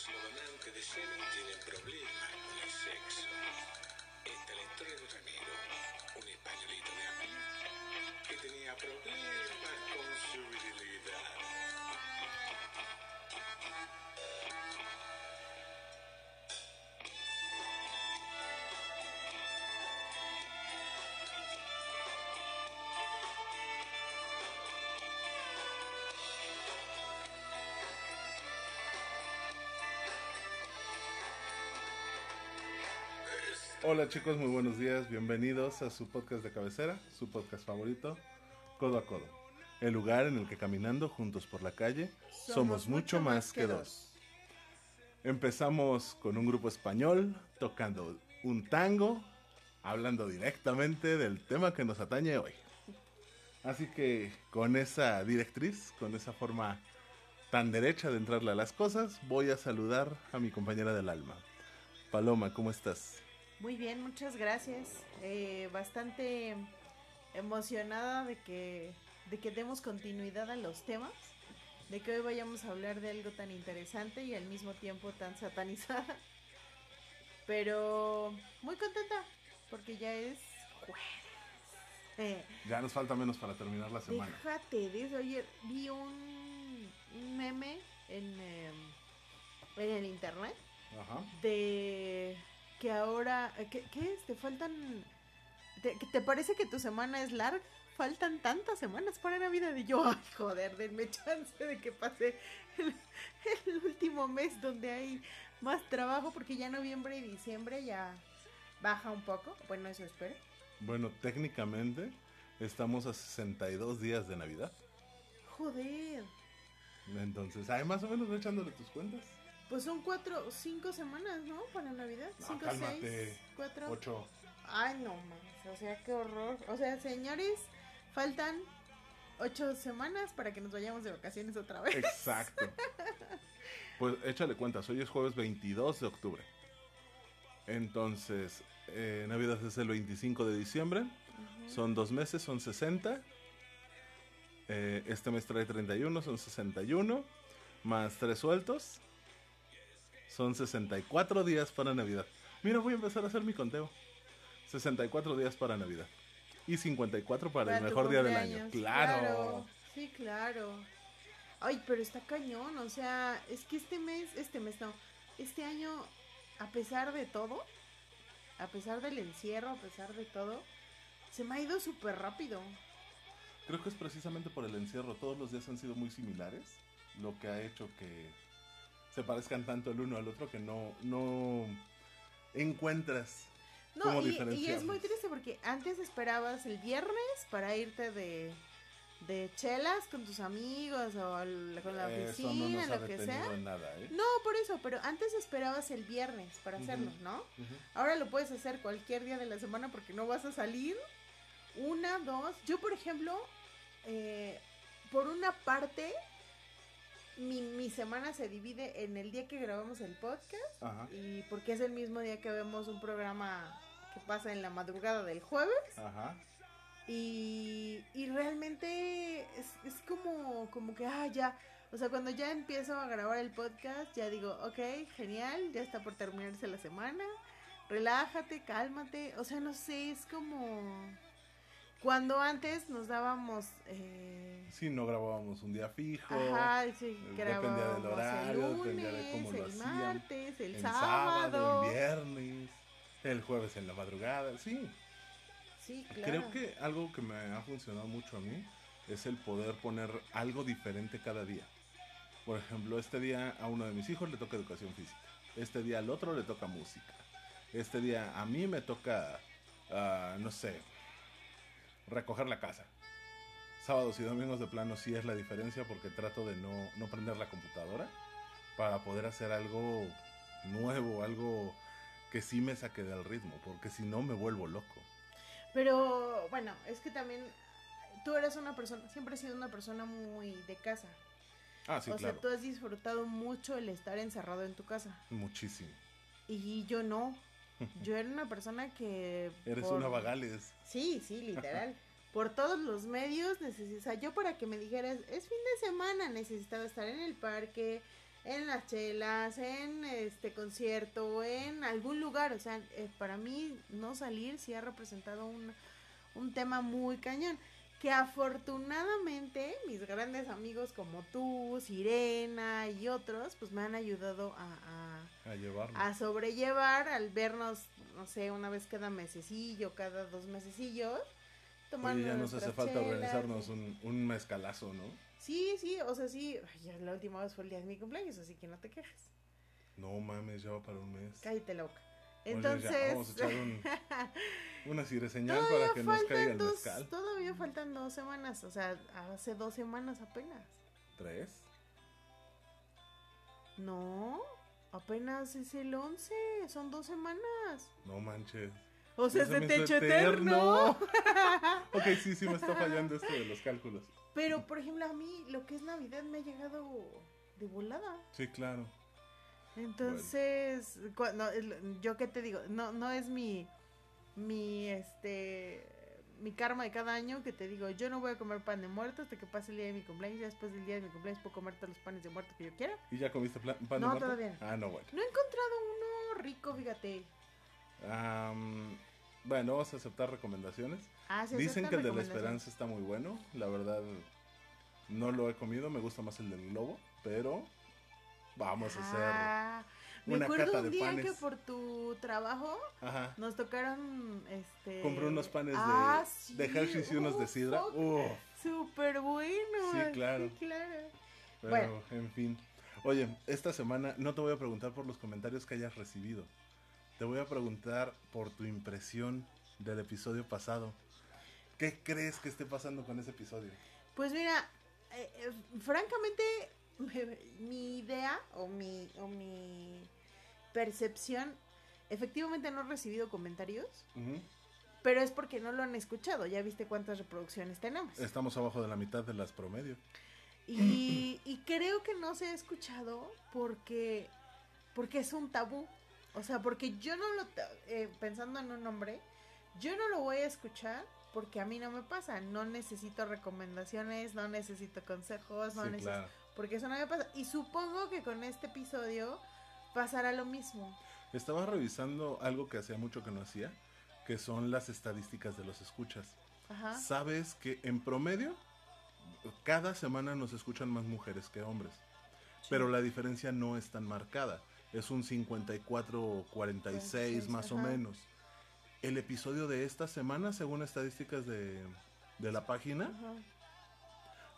los gobernantes de Yemen tienen problemas con el sexo. Esta es la historia de Ramiro, un españolito de a que tenía problemas con su virilidad. Hola chicos, muy buenos días, bienvenidos a su podcast de cabecera, su podcast favorito, Codo a Codo, el lugar en el que caminando juntos por la calle somos, mucho más que dos. Empezamos con un grupo español tocando un tango, hablando directamente del tema que nos atañe hoy. Así que con esa directriz, con esa forma tan derecha de entrarle a las cosas, voy a saludar a mi compañera del alma. Paloma, ¿cómo estás? Muy bien, muchas gracias. Eh, bastante emocionada de que, de que demos continuidad a los temas, de que hoy vayamos a hablar de algo tan interesante y al mismo tiempo tan satanizada. Pero muy contenta porque ya es jueves. Eh, Ya nos falta menos para terminar la semana. déjate de eso. Ayer vi un, meme en, eh, en el internet Ajá. de que ahora, ¿qué, qué es? Te faltan, te, ¿te parece que tu semana es larga? Faltan tantas semanas para Navidad y yo, ay joder, denme chance de que pase el, el último mes donde hay más trabajo porque ya noviembre y diciembre ya baja un poco, bueno eso espero. Bueno, técnicamente estamos a 62 días de Navidad. Joder, Entonces, hay más o menos ve echándole tus cuentas. Pues son cuatro, cinco semanas, ¿no? Para Navidad, No, cinco, cálmate. seis, cuatro. 8. Ay, no mames, o sea, qué horror. O sea, señores, faltan ocho semanas para que nos vayamos de vacaciones otra vez. Exacto. Pues échale cuentas, hoy es jueves 22 de octubre. Entonces, eh, Navidad es el 25 de diciembre. Son dos meses, son 60. Eh, este mes trae 31, son 61. Más tres sueltos. Son 64 días para Navidad. Mira, voy a empezar a hacer mi conteo. 64 días para Navidad. Y 54 para, el tu mejor día del año. cumpleaños, Claro. Sí, claro. Ay, pero está cañón, o sea, es que este mes, este mes no, este año, a pesar de todo, a pesar del encierro, a pesar de todo, se me ha ido súper rápido. Creo que es precisamente por el encierro. Todos los días han sido muy similares. Lo que ha hecho que se parezcan tanto el uno al otro que no, no encuentras No, cómo y, y es muy triste porque antes esperabas el viernes para irte de, de chelas con tus amigos o al- con la no oficina, ha lo que sea. nada, ¿eh? No, por eso, pero antes esperabas el viernes para hacerlo. ¿no? Ahora lo puedes hacer cualquier día de la semana porque no vas a salir. Una, dos. Yo, por ejemplo, eh, por una parte, mi, mi semana se divide en el día que grabamos el podcast Ajá. y porque es el mismo día que vemos un programa que pasa en la madrugada del jueves. Ajá. Y, y realmente es, es como, como que, ah, ya. O sea, cuando ya empiezo a grabar el podcast, ya digo, ok, genial, ya está por terminarse la semana. Relájate, cálmate. O sea, no sé, es como. Cuando antes nos dábamos. Eh, Sí, no grabábamos un día fijo. ajá, sí, dependía del grabábamos horario, el dependía lunes, de cómo lo el hacían. martes, el, el sábado. el viernes, el jueves en la madrugada. Sí, Sí, claro. Creo que algo que me ha funcionado mucho a mí es el poder poner algo diferente cada día. Por ejemplo, este día a uno de mis hijos le toca educación física. Este día al otro le toca música. Este día a mí me toca, ah, no sé, recoger la casa. Sábados y domingos de plano sí es la diferencia porque trato de no, no prender la computadora para poder hacer algo nuevo, algo que sí me saque del ritmo, porque si no me vuelvo loco. Pero bueno, es que también tú eres una persona, siempre has sido una persona muy de casa. Ah, sí, o claro. sea, tú has disfrutado mucho el estar encerrado en tu casa. Muchísimo. Y yo no. Yo era una persona que... Eres por- una vagales. Sí, sí, literal. por todos los medios, neces- o sea, yo para que me dijeras, es fin de semana, necesitaba estar en el parque, en las chelas, en este concierto, en algún lugar. O sea, eh, para mí no salir sí ha representado un, un tema muy cañón. Que afortunadamente mis grandes amigos como tú, Sirena y otros, pues me han ayudado a, A llevarlo. a, a sobrellevar al vernos, no sé, una vez cada mesecillo, cada dos mesecillos. Oye, ya nos hace falta chelas, organizarnos y- un, un mezcalazo, ¿no? Sí, sí, o sea, sí. Ay, la última vez fue el día de mi cumpleaños, así que no te quejes. No mames, ya va para un mes. Cállate la ya, Entonces, vamos a echar un, una señal todavía para que nos caiga faltan el dos, mezcal. todavía faltan dos semanas, o sea, hace dos semanas apenas. ¿Tres? No, apenas es el 11, son dos semanas. No manches. O sea, Ya se me te hizo echó eterno. ok, sí, sí, me está fallando esto de los cálculos. Pero, por ejemplo, a mí lo que es Navidad me ha llegado de volada. Sí, claro. Entonces, cuando, el- yo qué te digo, no, no es mi, mi, este, mi karma de cada año que te digo, yo no voy a comer pan de muerto hasta que pase el día de mi cumpleaños, ya después del día de mi cumpleaños puedo comer todos los panes de muerto que yo quiera. ¿Y ya comiste pan de No, muerto? todavía no. Ah, no, bueno. No he encontrado uno rico, fíjate. Am, bueno, vamos a aceptar recomendaciones. Ah, sí, Dicen que el de la esperanza está muy bueno. La verdad, no lo he comido. Me gusta más el del globo. Pero vamos a hacer. Ah, me una acuerdo cata un de día panes. que por tu trabajo Ajá. nos tocaron, este... Compré unos panes de, Ah, sí, de Hershey's y unos de uf, sidra. Súper bueno. Sí, claro. Sí, claro. pero, Bueno. en fin. Oye, esta semana no te voy a preguntar por los comentarios que hayas recibido. Te voy a preguntar por tu impresión del episodio pasado. ¿Qué crees que esté pasando con ese episodio? Pues mira, eh, eh, francamente, mi idea o mi, o mi percepción, efectivamente no he recibido comentarios, pero es porque no lo han escuchado. Ya viste cuántas reproducciones tenemos. Estamos abajo de la mitad de las promedio. Y, y creo que no se ha escuchado porque, porque es un tabú. O sea, porque yo no lo, eh, pensando en un hombre, yo no lo voy a escuchar porque a mí no me pasa. No necesito recomendaciones, no necesito consejos, no sí, necesito... claro. Porque eso no me pasa. Y supongo que con este episodio pasará lo mismo. Estaba revisando algo que hacía mucho que no hacía, que son las estadísticas de los escuchas. Ajá. Sabes que en promedio, cada semana nos escuchan más mujeres que hombres, pero la diferencia no es tan marcada. Es un 54-46 46, más o ajá. menos. El episodio de esta semana, según estadísticas de, de la página, Ajá.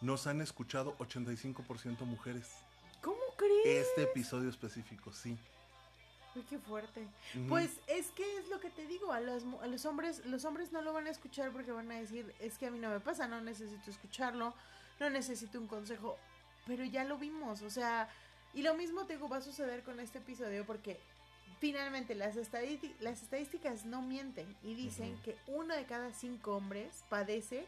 Nos han escuchado 85% mujeres. ¿Cómo crees? Este episodio específico, sí. Uy, qué fuerte. Pues es que es lo que te digo, a los, a los hombres, los hombres no lo van a escuchar porque van a decir, es que a mí no me pasa, no necesito escucharlo, no necesito un consejo, pero ya lo vimos, o sea, y lo mismo te digo, va a suceder con este episodio porque finalmente las, las estadísticas no mienten y dicen que uno de cada cinco hombres padece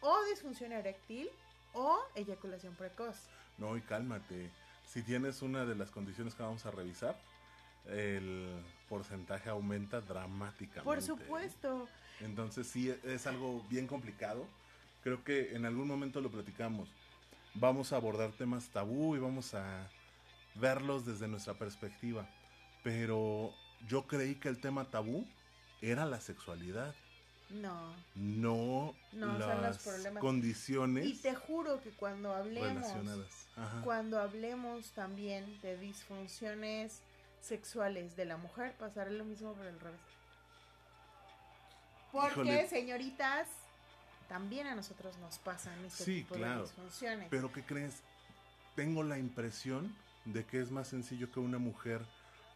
o disfunción eréctil o eyaculación precoz. No, y cálmate. Si tienes una de las condiciones que vamos a revisar, el porcentaje aumenta dramáticamente. Por supuesto. Entonces sí, es algo bien complicado. Creo que en algún momento lo platicamos. Vamos a abordar temas tabú y vamos a verlos desde nuestra perspectiva. Pero yo creí que el tema tabú era la sexualidad, No. no, No, son los las condiciones Y te juro que cuando hablemos, cuando hablemos también de disfunciones sexuales de la mujer, pasará lo mismo por el revés. Porque, Híjole. señoritas, también a nosotros nos pasan este Sí, tipo claro. de disfunciones. Pero ¿qué crees? Tengo la impresión de que es más sencillo que una mujer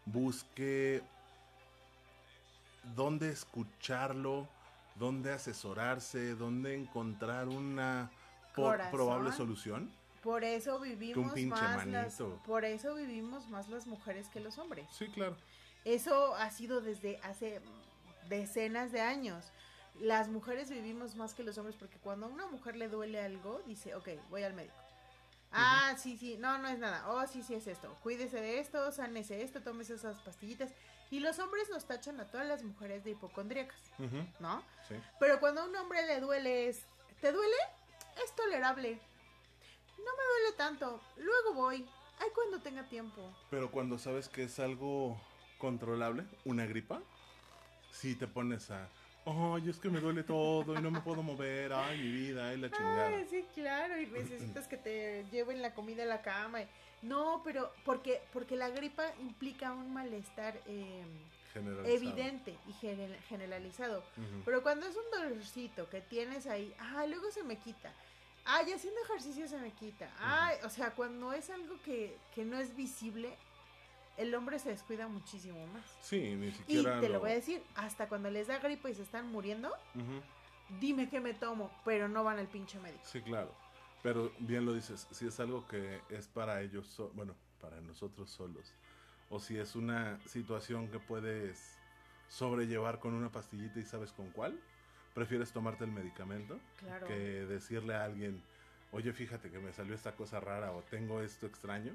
busque dónde escucharlo, dónde asesorarse, dónde encontrar una Corazón. probable solución. Por eso vivimos más las, por eso vivimos más las mujeres que los hombres. Sí, claro. Eso ha sido desde hace decenas de años. Las mujeres vivimos más que los hombres porque cuando a una mujer le duele algo, dice, ok, voy al médico. Ah, sí, sí, no, no es nada. Oh, sí, sí es esto. Cuídese de esto, sánese esto, tómese esas pastillitas. Y los hombres nos tachan a todas las mujeres de hipocondríacas, ¿no? sí. Pero cuando a un hombre le duele es, ¿te duele? Es tolerable. No me duele tanto. Luego voy. Ay, cuando tenga tiempo. Pero cuando sabes que es algo controlable, una gripa, sí te pones a, ay, es que me duele todo y no me puedo mover, ay, mi vida, ay, la chingada. Ay, sí, claro, y necesitas que te lleven la comida a la cama. y- No, pero porque porque la gripa implica un malestar eh, Generalizado. evidente y genera- generalizado. Pero cuando es un dolorcito que tienes ahí, ah, luego se me quita. Ay, haciendo ejercicio se me quita. Ay, o sea, cuando es algo que, que no es visible, el hombre se descuida muchísimo más. Sí, ni Y siquiera. te lo voy a decir, hasta cuando les da gripa y se están muriendo, dime qué me tomo, pero no van al pinche médico. Sí, claro. Pero bien lo dices, si es algo que es para ellos, so- bueno, para nosotros solos, o si es una situación que puedes sobrellevar con una pastillita y sabes con cuál, prefieres tomarte el medicamento Claro. que decirle a alguien, oye, fíjate que me salió esta cosa rara o tengo esto extraño.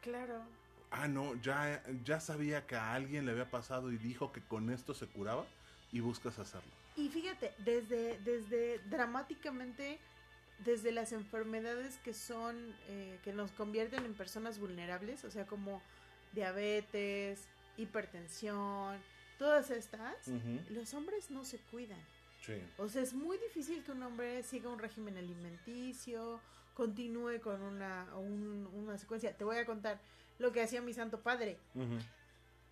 Claro. Ah, no, ya, ya sabía que a alguien le había pasado y dijo que con esto se curaba y buscas hacerlo. Y fíjate, desde, desde dramáticamente, desde las enfermedades que son, eh, que nos convierten en personas vulnerables, o sea, como diabetes, hipertensión, todas estas, los hombres no se cuidan. Sí. O sea, es muy difícil que un hombre siga un régimen alimenticio, continúe con una, un- una secuencia. Te voy a contar lo que hacía mi santo padre.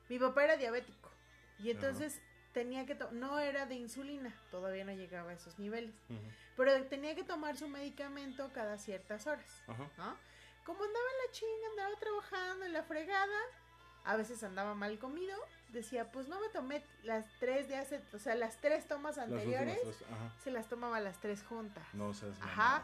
Mi papá era diabético y entonces tenía que, no era de insulina, todavía no llegaba a esos niveles, pero tenía que tomar su medicamento cada ciertas horas. ¿no? Como andaba en la chinga, andaba trabajando en la fregada, a veces andaba mal comido, decía, pues no me tomé las tres de hace, o sea, las tres tomas Las anteriores, últimas se las tomaba las tres juntas. No seas Ajá.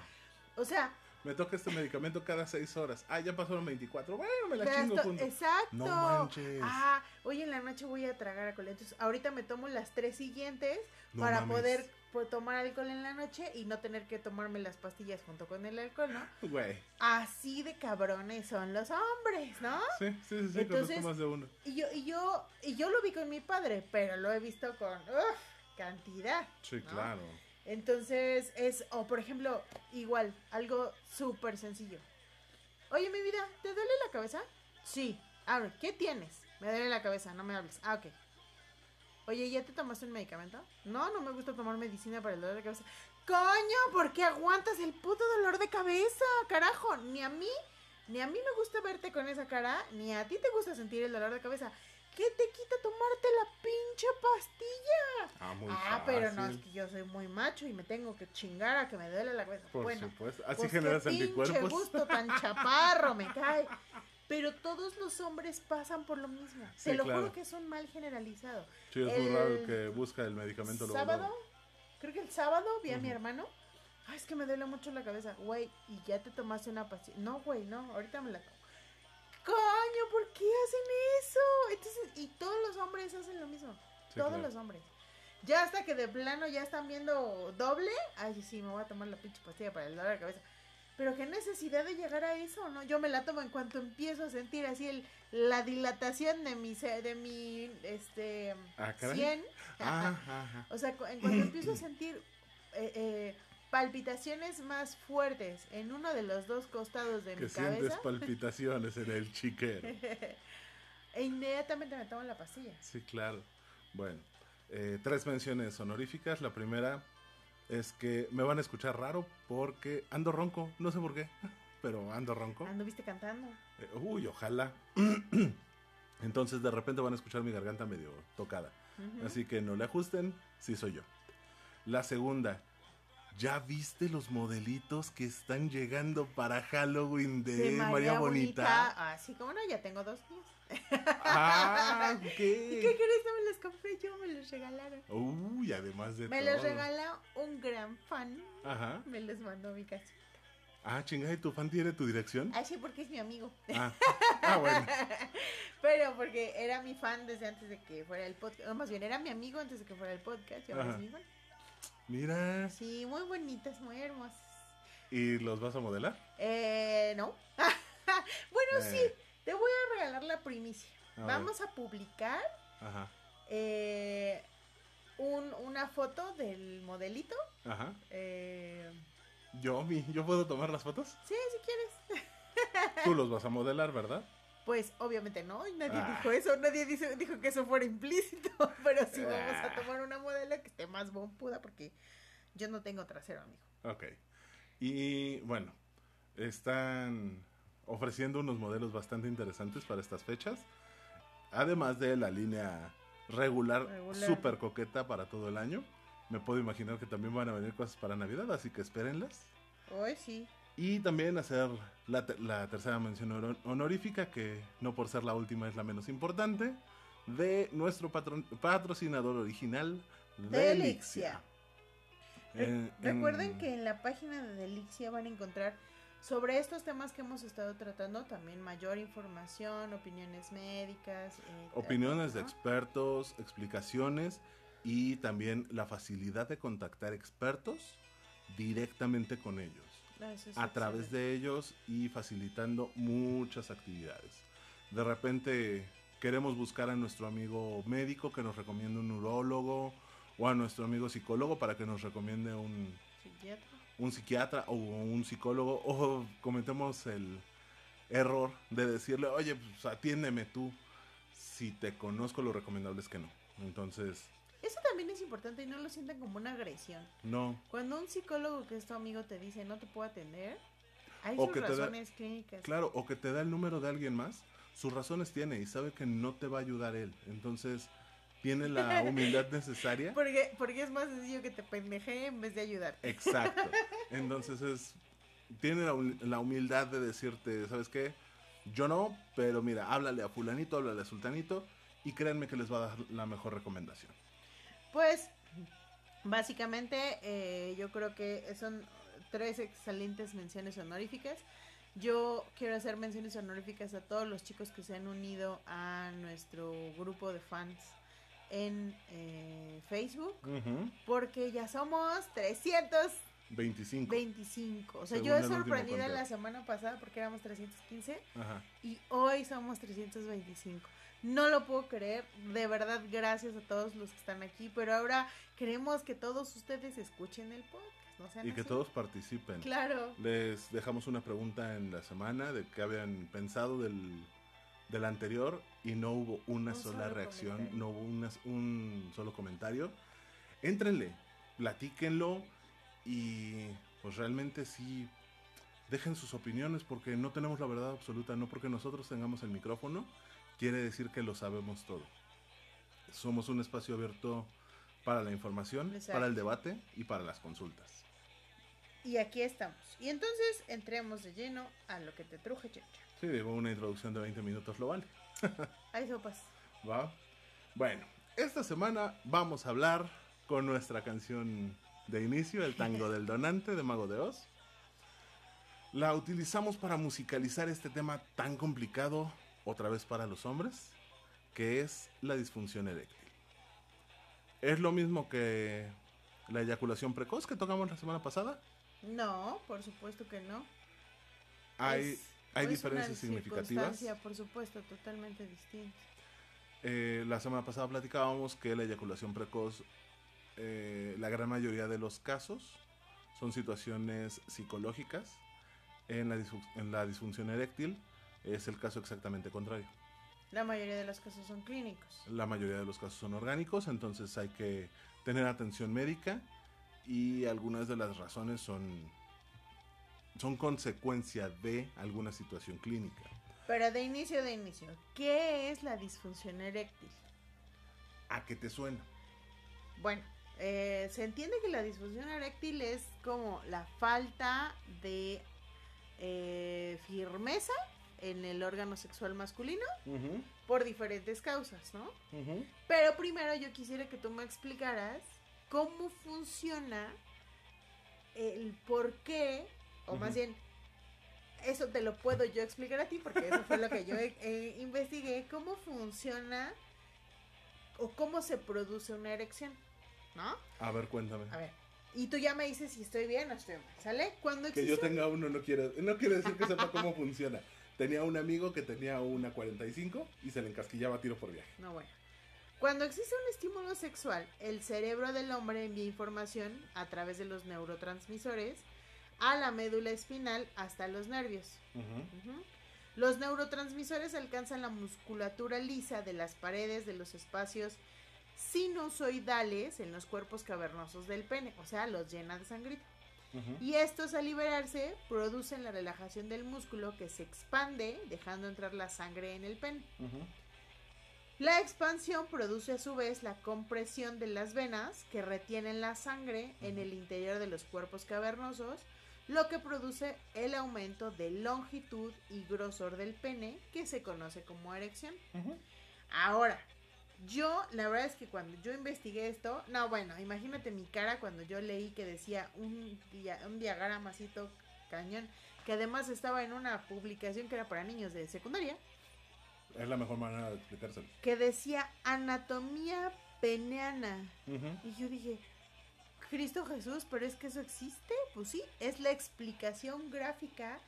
O sea, Me toca este medicamento cada seis horas. Ah, ya pasaron 24. Bueno, me la pero chingo esto- junto. exacto. No manches. Ah, hoy en la noche voy a tragar alcohol. Entonces, ahorita me tomo las tres siguientes No para mames. poder po- tomar alcohol en la noche y no tener que tomarme las pastillas junto con el alcohol, ¿no? Güey. Así de cabrones son los hombres, ¿no? Sí, sí, sí, sí, Entonces- conozco más de uno. Y yo, y yo, y yo lo vi con mi padre, pero lo he visto con uf, cantidad. Sí, ¿no? claro. Entonces es, o por ejemplo, igual, algo súper sencillo. Oye, mi vida, ¿te duele la cabeza? Sí. A ver, ¿qué tienes? Me duele la cabeza, no me hables. Ah, ok. Oye, ¿ya te tomaste un medicamento? No, no me gusta tomar medicina para el dolor de cabeza. Coño, ¿por qué aguantas el puto dolor de cabeza? Carajo, ni a mí, ni a mí me gusta verte con esa cara, ni a ti te gusta sentir el dolor de cabeza. ¿Qué te quita tomarte la pinche pastilla? Ah, muy ah, pero no, es que yo soy muy macho y me tengo que chingar a que me duele la cabeza. Por bueno, supuesto. Así pues generas qué pinche anticuerpos. gusto tan chaparro, me cae. Pero todos los hombres pasan por lo mismo. Sí, Te lo claro. juro que es un mal generalizado. Sí, es muy el raro el que busca el medicamento luego, sábado, creo que el sábado vi a mi hermano. Ay, es que me duele mucho la cabeza. Güey, ¿y ya te tomaste una pastilla? No, güey, no, ahorita me la tomo. Coño, ¿por qué hacen eso? Entonces, y todos los hombres hacen lo mismo. Sí, todos claro. los hombres. Ya hasta que de plano ya están viendo doble. Ay, sí, me voy a tomar la pinche pastilla para el dolor de cabeza. Pero qué necesidad de llegar a eso, ¿no? Yo me la tomo en cuanto empiezo a sentir así el, la dilatación de mi, de mi, este, Ah, caray. 100. Ah, ajá. O sea, en cuanto empiezo a sentir eh, eh, palpitaciones más fuertes en uno de los dos costados de Que mi sientes cabeza, palpitaciones en el chiquero. e inmediatamente me tomo la pastilla. Sí, claro. Bueno, eh, tres menciones honoríficas. La primera es que me van a escuchar raro porque ando ronco. No sé por qué, pero ando ronco. ¿Anduviste cantando? Eh, uy, ojalá. Entonces de repente van a escuchar mi garganta medio tocada. Así que no le ajusten, sí soy yo. La segunda, ¿ya viste los modelitos que están llegando para Halloween de, De María, Bonita? Ah, sí, cómo no, ya tengo dos niños. Ah, ¿Y qué crees? No me los compré yo, me los regalaron. Uy, además de Me todo. los regaló un gran fan. Ajá. Me los mandó a mi casa. Ah, chingada, ¿y tu fan tiene tu dirección? Ah, sí, porque es mi amigo. Ah, ah bueno. Pero porque era mi fan desde antes de que fuera el podcast. O más bien, era mi amigo antes de que fuera el podcast. Y ahora Ajá. es mi fan. Mira. Sí, muy bonitas, muy hermosas. ¿Y los vas a modelar? Eh, no. bueno, sí, Eh, te voy a regalar la primicia. a. Vamos a publicar Ajá, eh, un, una foto del modelito. ajá. Eh, Yo, mi, ¿yo puedo tomar las fotos? sí, si quieres. Tú los vas a modelar, ¿verdad? Pues obviamente no, y nadie Ah. dijo eso, nadie dice- dijo que eso fuera implícito, pero sí vamos Ah. a tomar una modelo que esté más bompuda porque yo no tengo trasero, amigo. Ok. Y bueno, están ofreciendo unos modelos bastante interesantes para estas fechas. Además de la línea regular, Regular. súper coqueta para todo el año. Me puedo imaginar que también van a venir cosas para Navidad, así que espérenlas. Hoy sí. Y también hacer la, te- la tercera mención honor- honorífica, que no por ser la última es la menos importante, de nuestro patrocinador original, Delixia. Re- Eh, Recuerden en- que en la página de Delixia van a encontrar sobre estos temas que hemos estado tratando también mayor información, opiniones médicas. eh, Opiniones de expertos, explicaciones y también la facilidad de contactar expertos directamente con ellos, Ah, a través excelente. de ellos y facilitando muchas actividades. De repente queremos buscar a nuestro amigo médico que nos recomiende un neurólogo o a nuestro amigo psicólogo para que nos recomiende un, Psiquiatra. un psiquiatra o un psicólogo o cometemos el error de decirle, oye, pues atiéndeme tú. Si te conozco, lo recomendable es que no. Entonces, Eso también es importante y no lo sientan como una agresión. no. Cuando un psicólogo que es tu amigo te dice no te puedo atender, hay O sus que te da- razones clínicas. Claro, o que te da el número de alguien más, sus razones tiene y sabe que no te va a ayudar él. Entonces, tiene la humildad necesaria. Porque, porque es más sencillo que te pendeje en vez de ayudar. Exacto. Entonces es tiene la, la humildad de decirte, ¿sabes qué? Yo no, pero mira, háblale a fulanito, háblale a sultanito y créanme que les va a dar la mejor recomendación. Pues, básicamente, eh, yo creo que son tres excelentes menciones honoríficas. Yo quiero hacer menciones honoríficas a todos los chicos que se han unido a nuestro grupo de fans en eh, Facebook, porque ya somos 325. 25. O sea, Según yo último sorprendida la semana pasada porque éramos 315 Ajá. y hoy somos 325. No lo puedo creer, de verdad gracias a todos los que están aquí, pero ahora queremos que todos ustedes escuchen el podcast, no sean Y que así. todos participen. Claro. Les dejamos una pregunta en la semana de qué habían pensado del, del anterior y no hubo una Un sola reacción, comentario. no hubo una- un solo comentario. Éntrenle, platíquenlo y pues realmente sí dejen sus opiniones porque no tenemos la verdad absoluta, no porque nosotros tengamos el micrófono quiere decir que lo sabemos todo. Somos un espacio abierto para la información, Exacto. para el debate y para las consultas. Y aquí estamos. Y entonces entremos de lleno a lo que te truje, Checha. Sí, digo, una introducción de 20 minutos lo vale. Hay sopas. ¿Va? Bueno, esta semana vamos a hablar con nuestra canción de inicio, el tango del donante de Mago de Oz. La utilizamos para musicalizar este tema tan complicado, otra vez para los hombres, que es la disfunción eréctil. Es lo mismo que la eyaculación precoz que tocamos la semana pasada. No, por supuesto que no. Hay, Es- hay es una diferencias significativas. por supuesto, totalmente distinta. Eh, la semana pasada platicábamos que la eyaculación precoz, eh, la gran mayoría de los casos, son situaciones psicológicas. En la, en la disfunción eréctil es el caso exactamente contrario. La mayoría de los casos son clínicos. La mayoría de los casos son orgánicos, entonces hay que tener atención médica y algunas de las razones son, son consecuencia de alguna situación clínica. Pero de inicio, de inicio, ¿qué es la disfunción eréctil? ¿A qué te suena? Bueno, eh, se entiende que la disfunción eréctil es como la falta de eh, firmeza en el órgano sexual masculino por diferentes causas, ¿no? Pero primero yo quisiera que tú me explicaras cómo funciona el por qué, o más bien, eso te lo puedo yo explicar a ti, porque eso fue lo que yo eh, investigué, cómo funciona o cómo se produce una erección, ¿no? A ver, cuéntame. A ver, y tú ya me dices si estoy bien o estoy mal, ¿sale? Cuando Que yo tenga uno no quiere, no quiere decir que sepa cómo funciona. Tenía un amigo que tenía una 45 y se le encasquillaba tiro por viaje. No, bueno. Cuando existe un estímulo sexual, el cerebro del hombre envía información a través de los neurotransmisores a la médula espinal hasta los nervios. Los neurotransmisores alcanzan la musculatura lisa de las paredes de los espacios sinusoidales en los cuerpos cavernosos del pene, o sea, los llena de sangrita. Y estos al liberarse producen la relajación del músculo que se expande dejando entrar la sangre en el pene. La expansión produce a su vez la compresión de las venas que retienen la sangre en el interior de los cuerpos cavernosos, lo que produce el aumento de longitud y grosor del pene que se conoce como erección. Ahora, yo, la verdad es que cuando yo investigué esto, no, bueno, imagínate mi cara cuando yo leí que decía un, dia- un diagrama así todo cañón, que además estaba en una publicación que era para niños de secundaria, Es la mejor manera de explicárselo. que decía anatomía peneana. Y yo dije, Cristo Jesús, pero es que eso existe. Pues sí, es la explicación gráfica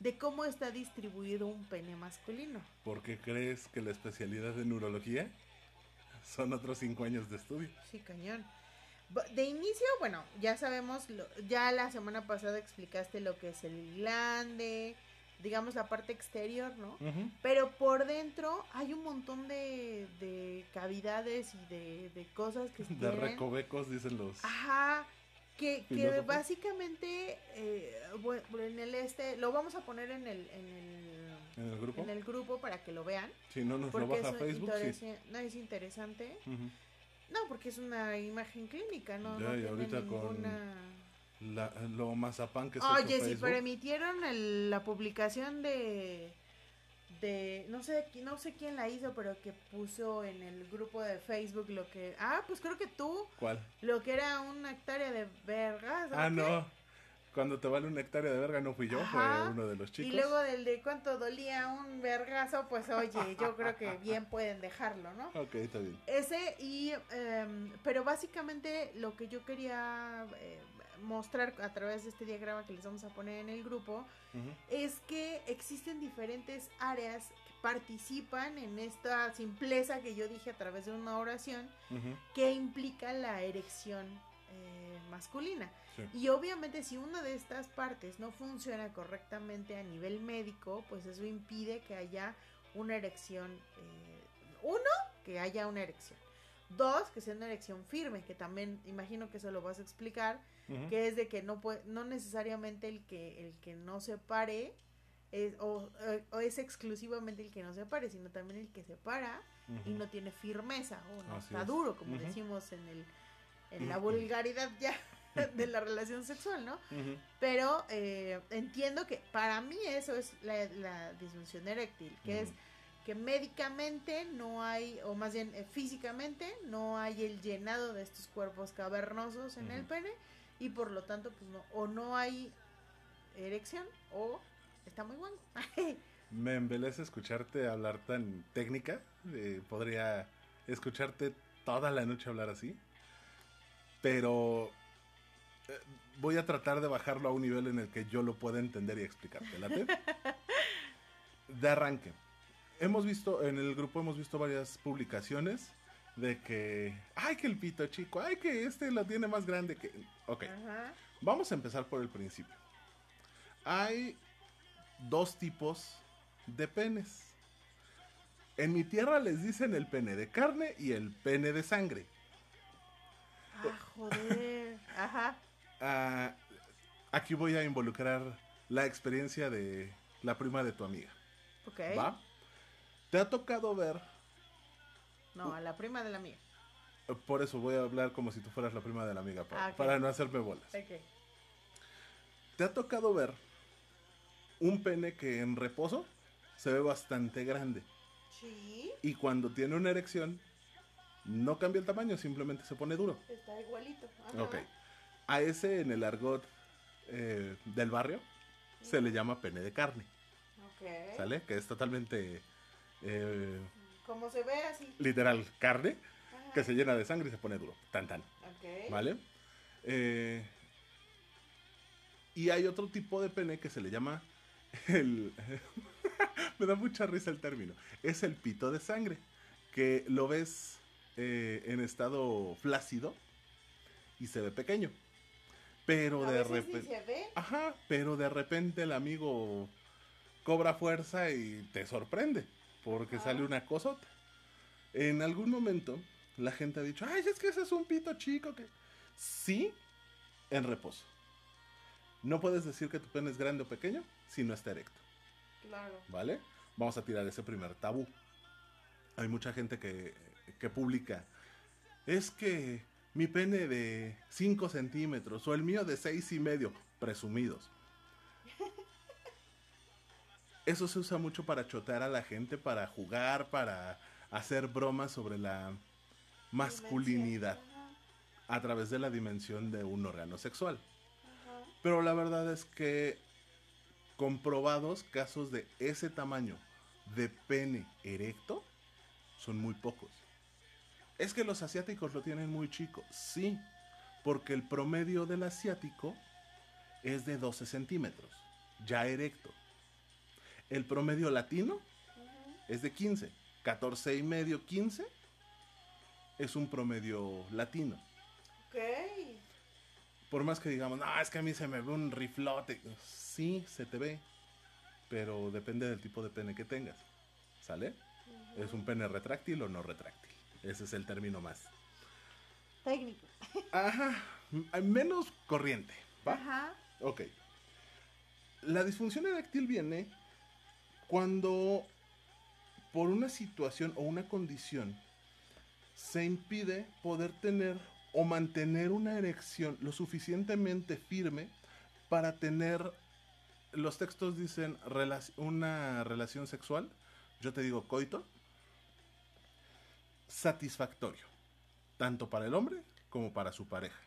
de cómo está distribuido un pene masculino. ¿Por qué crees que la especialidad de neurología son otros cinco años de estudio? Sí, cañón. De inicio, bueno, ya sabemos, lo- ya la semana pasada explicaste lo que es el glande, digamos la parte exterior, ¿no? Pero por dentro hay un montón de, de cavidades y de, de cosas que De tienen. recovecos, dicen los. Ajá, que, que básicamente eh, bueno, en el este, lo vamos a poner en el, en el, En el grupo. en el grupo para que lo vean. Si no nos lo baja es, a Facebook, sí. no, es interesante. No, porque es una imagen clínica, ¿no? Ya, no y ahorita con. La- lo mazapán que está Oye, si permitieron el- la publicación de de no sé no sé quién la hizo, pero que puso en el grupo de Facebook lo que ah, pues creo que tú ¿Cuál? lo que era una hectárea de vergas. ¿o Ah, no. Cuando te vale una hectárea de verga no fui yo, Ajá. fue uno de los chicos. Y luego del de cuánto dolía un vergazo, pues oye, yo creo que bien pueden dejarlo, ¿no? Ok, está bien. Ese y, em, pero básicamente lo que yo quería eh, mostrar a través de este diagrama que les vamos a poner en el grupo es que existen diferentes áreas que participan en esta simpleza que yo dije a través de una oración que implica la erección eh, masculina. Sí. Y obviamente si una de estas partes no funciona correctamente a nivel médico, pues eso impide que haya una erección. eh, uno, que haya una erección. Dos, que sea una erección firme, que también imagino que eso lo vas a explicar, que es de que no puede, no necesariamente el que el que no se pare es, o, o es exclusivamente el que no se pare, sino también el que se para y no tiene firmeza o no Así está es. duro, como decimos en el en la vulgaridad ya de la relación sexual, ¿no? Pero eh, entiendo que para mí eso es la, la disfunción eréctil, que es que médicamente no hay, o más bien eh, físicamente, no hay el llenado de estos cuerpos cavernosos en el pene y por lo tanto, pues no, o no hay erección o está muy guango. Me embeleza escucharte hablar tan técnica. eh, podría escucharte toda la noche hablar así. Pero eh, voy a tratar de bajarlo a un nivel en el que yo lo pueda entender y explicarte. ¿late? De arranque. Hemos visto, en el grupo hemos visto varias publicaciones de que, ay, que el pito chico, ay, que este lo tiene más grande que... Ok. Ajá. Vamos a empezar por el principio. Hay dos tipos de penes. En mi tierra les dicen el pene de carne y el pene de sangre. Ah, joder. Ajá. Ah, aquí voy a involucrar la experiencia de la prima de tu amiga. Ok. ¿Va? ¿Te ha tocado ver? No, a la prima de la mía. Por eso voy a hablar como si tú fueras la prima de la amiga, para, Ah, para no hacerme bolas. Ok. ¿Te ha tocado ver un pene que en reposo se ve bastante grande? Sí. Y cuando tiene una erección, no cambia el tamaño, simplemente se pone duro. Está igualito. Ajá. Ok. A ese en el argot eh, del barrio se le llama pene de carne, Ok. ¿sale? Que es totalmente eh, Como se ve así. literal carne Ajá. que se llena de sangre y se pone duro. Tan tan. Ok. ¿Vale? Eh, y hay otro tipo de pene que se le llama el... Me da mucha risa el término. Es el pito de sangre, que lo ves eh, en estado flácido y se ve pequeño. pero A de repente... se ve. Ajá, pero de repente el amigo cobra fuerza y te sorprende, porque Ah. sale una cosota. En algún momento la gente ha dicho, ay, es que ese es un pito chico que... Sí, en reposo. No puedes decir que tu pene es grande o pequeño si no está erecto, Claro. ¿vale? Vamos a tirar ese primer tabú. Hay mucha gente que, que publica, es que mi pene de 5 centímetros o el mío de seis y medio, presumidos. Eso se usa mucho para chotear a la gente, para jugar, para hacer bromas sobre la masculinidad a través de la dimensión de un órgano sexual. Pero la verdad es que comprobados casos de ese tamaño de pene erecto son muy pocos. Es que los asiáticos lo tienen muy chico. Sí, porque el promedio del asiático es de 12 centímetros, ya erecto. El promedio latino es de 15, 14 y medio, 15 es un promedio latino. Ok. Por más que digamos, no, es que a mí se me ve un riflote. Sí, se te ve. Pero depende del tipo de pene que tengas. ¿Sale? ¿Es un pene retráctil o no retráctil? Ese es el término más. Técnico. Ajá. Menos corriente. ¿Va? Ajá. Ok. La disfunción eréctil viene cuando por una situación o una condición se impide poder tener o mantener una erección lo suficientemente firme para tener, los textos dicen relac- una relación sexual, yo te digo coito, satisfactorio, tanto para el hombre como para su pareja.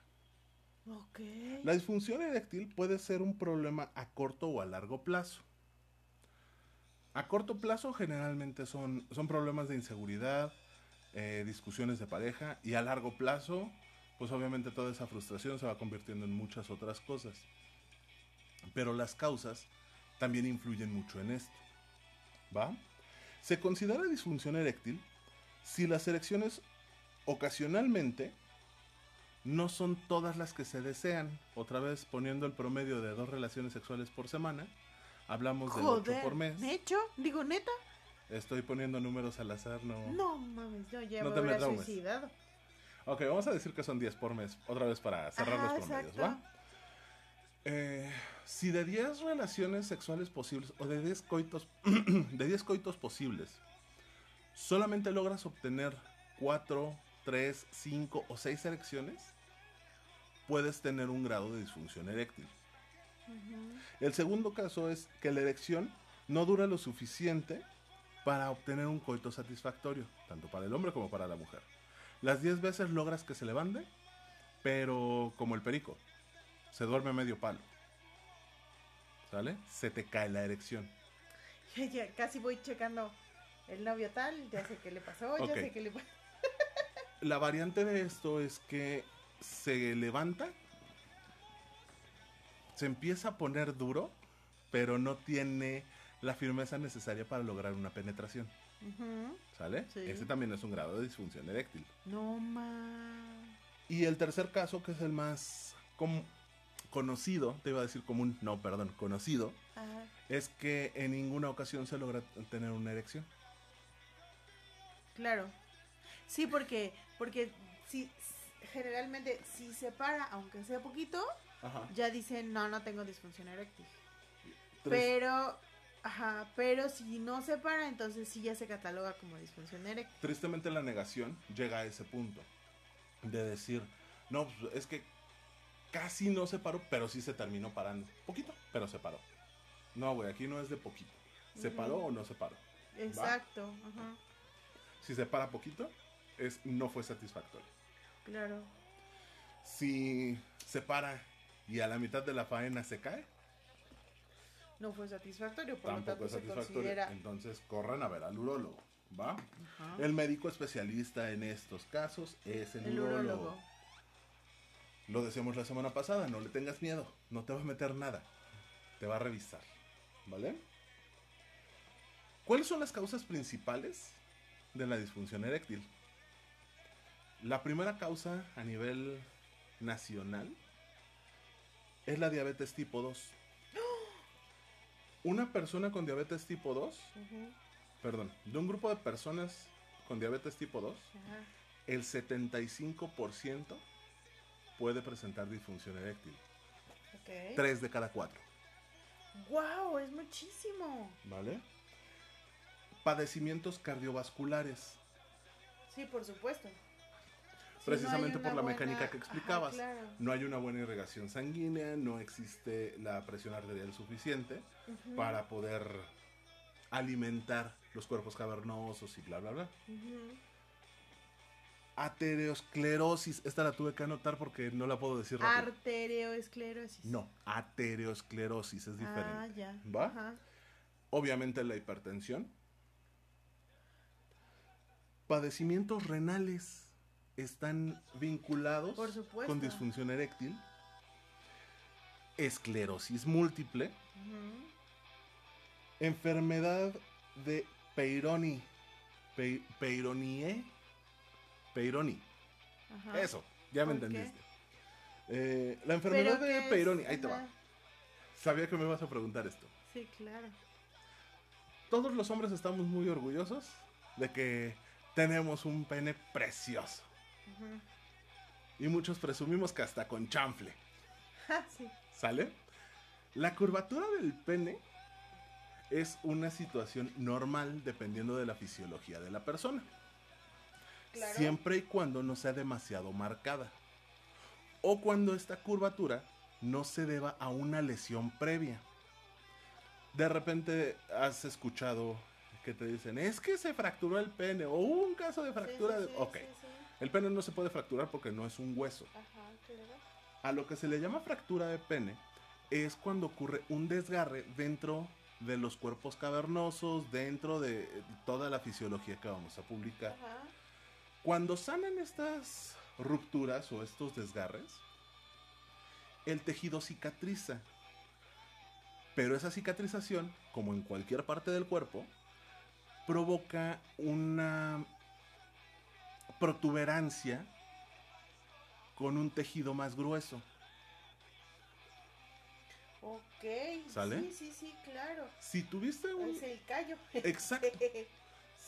Ok. La disfunción eréctil puede ser un problema a corto o a largo plazo. A corto plazo generalmente son, son problemas de inseguridad, eh, discusiones de pareja y a largo plazo pues obviamente toda esa frustración se va convirtiendo en muchas otras cosas. Pero las causas también influyen mucho en esto. ¿Va? Se considera disfunción eréctil si las erecciones ocasionalmente no son todas las que se desean. Otra vez poniendo el promedio de dos relaciones sexuales por semana. Hablamos de 8 Joder. por mes. ¿Necho? Digo, neta. Estoy poniendo números al azar, no. No mames, yo ya No me hubiera suicidado. Ok, vamos a decir que son 10 por mes. Otra vez para cerrar Ajá, los promedios, exacto. ¿va? Eh, si de 10 relaciones sexuales posibles o de 10 coitos, de 10 coitos posibles, solamente logras obtener 4, 3, 5 o 6 erecciones, puedes tener un grado de disfunción eréctil. El segundo caso es que la erección no dura lo suficiente para obtener un coito satisfactorio, tanto para el hombre como para la mujer. Las 10 veces logras que se levante, pero como el perico, se duerme a medio palo. ¿Sale? Se te cae la erección. Ya, ya, casi voy checando el novio tal, ya sé qué le pasó, ya sé qué le pasó. La variante de esto es que se levanta, se empieza a poner duro, pero no tiene la firmeza necesaria para lograr una penetración. Ujú. ¿Sale? Sí. Ese también es un grado de disfunción eréctil. No más. Y el tercer caso, que es el más conocido, te iba a decir común, no, perdón, conocido, Ajá. es que en ninguna ocasión se logra tener una erección. Claro. Sí, porque, porque si generalmente si se para, aunque sea poquito, Ajá. ya dicen no, no tengo disfunción eréctil. Tres- Pero, ajá, pero si no se para, entonces sí ya se cataloga como disfunción eréctil. Tristemente la negación llega a ese punto de decir, no, pues, es que casi no se paró, pero sí se terminó parando. Poquito, pero se paró. No, güey, aquí no es de poquito. ¿Se paró o no se paró? Exacto, ajá, Si se para poquito, es no fue satisfactorio. claro. Si se para y a la mitad de la faena se cae, No fue satisfactorio, por lo tampoco tanto es se satisfactorio. considera. Entonces corran a ver al urólogo, ¿va? Ajá. El médico especialista en estos casos es el, El urólogo. urólogo. Lo decíamos la semana pasada, no le tengas miedo, no te va a meter nada, te va a revisar, ¿vale? ¿Cuáles son las causas principales de la disfunción eréctil? La primera causa a nivel nacional es la diabetes tipo 2. Una persona con diabetes tipo 2, Ujú, perdón, de un grupo de personas con diabetes tipo 2, ajá. el 75% puede presentar disfunción eréctil. 3 de cada 4, ¡Wow! Es muchísimo. ¿vale? Padecimientos cardiovasculares, Sí, por supuesto. Si precisamente no por la mecánica que Ajá, explicabas. claro. No hay una buena irrigación sanguínea, no existe la presión arterial suficiente para poder alimentar los cuerpos cavernosos y bla, bla, bla. Atereosclerosis, esta la tuve que anotar porque no la puedo decir rápido. Arterioesclerosis. No, atereosclerosis es diferente. Ah, ya. ¿Va? Ajá. Obviamente la hipertensión. Padecimientos renales están vinculados Por con disfunción eréctil. Esclerosis múltiple. Enfermedad de Peyronie. Pe- Peyronie. Peyronie. Ajá. Eso, ya me entendiste. Eh, la enfermedad ¿qué de es? Peyronie. Ahí te va. Sabía que me vas a preguntar esto. Sí, claro. Todos los hombres estamos muy orgullosos de que tenemos un pene precioso. Y muchos presumimos que hasta con chanfle. Ja, sí. ¿Sale? La curvatura del pene es una situación normal dependiendo de la fisiología de la persona. Claro. Siempre y cuando no sea demasiado marcada. O cuando esta curvatura no se deba a una lesión previa. De repente has escuchado que te dicen, es que se fracturó el pene o hubo un caso de fractura. Sí, de... ok, el pene no se puede fracturar porque no es un hueso. Ajá, claro. A lo que se le llama fractura de pene es cuando ocurre un desgarre dentro de los cuerpos cavernosos, dentro de toda la fisiología que vamos a publicar. Ajá. Cuando sanan estas rupturas o estos desgarres, el tejido cicatriza. Pero esa cicatrización, como en cualquier parte del cuerpo, provoca una protuberancia con un tejido más grueso. Ok. ¿Sale? Sí, sí, sí, claro. Si tuviste un... Es el callo. Exacto.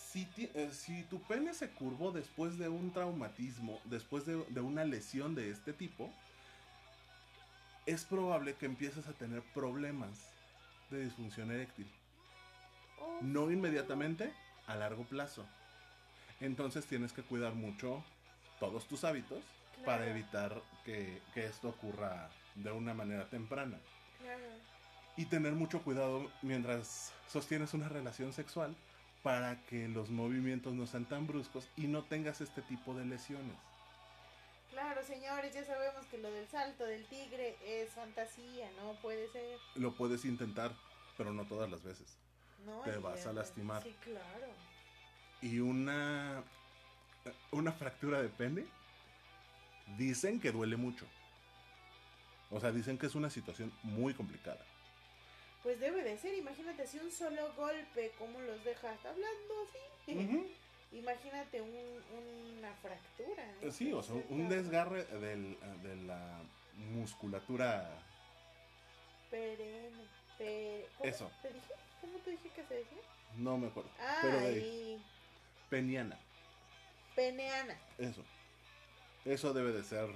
Si, ti- eh, si tu pene se curvó después de un traumatismo, después de, de una lesión de este tipo, es probable que empieces a tener problemas de disfunción eréctil. Oh, No inmediatamente, a largo plazo. Entonces tienes que cuidar mucho todos tus hábitos para evitar que, que esto ocurra de una manera temprana. Claro. Y tener mucho cuidado mientras sostienes una relación sexual para que los movimientos no sean tan bruscos y no tengas este tipo de lesiones. Claro, señores, ya sabemos que lo del salto del tigre es fantasía, no puede ser. Lo puedes intentar, pero no todas las veces. No, Te vas a lastimar. Sí, claro. Y una, una fractura de pene, dicen que duele mucho. O sea, dicen que es una situación muy complicada. Pues debe de ser, imagínate si un solo golpe, ¿cómo los dejas hablando así? Imagínate un, una fractura. ¿no? Sí, o sea, un desgarre del- de la musculatura. Perenne. Pe- ¿cómo Eso. ¿Te dije? ¿Cómo te dije que se decía? No me acuerdo. Ah, pero de y peniana. peneana. Eso. Eso debe de ser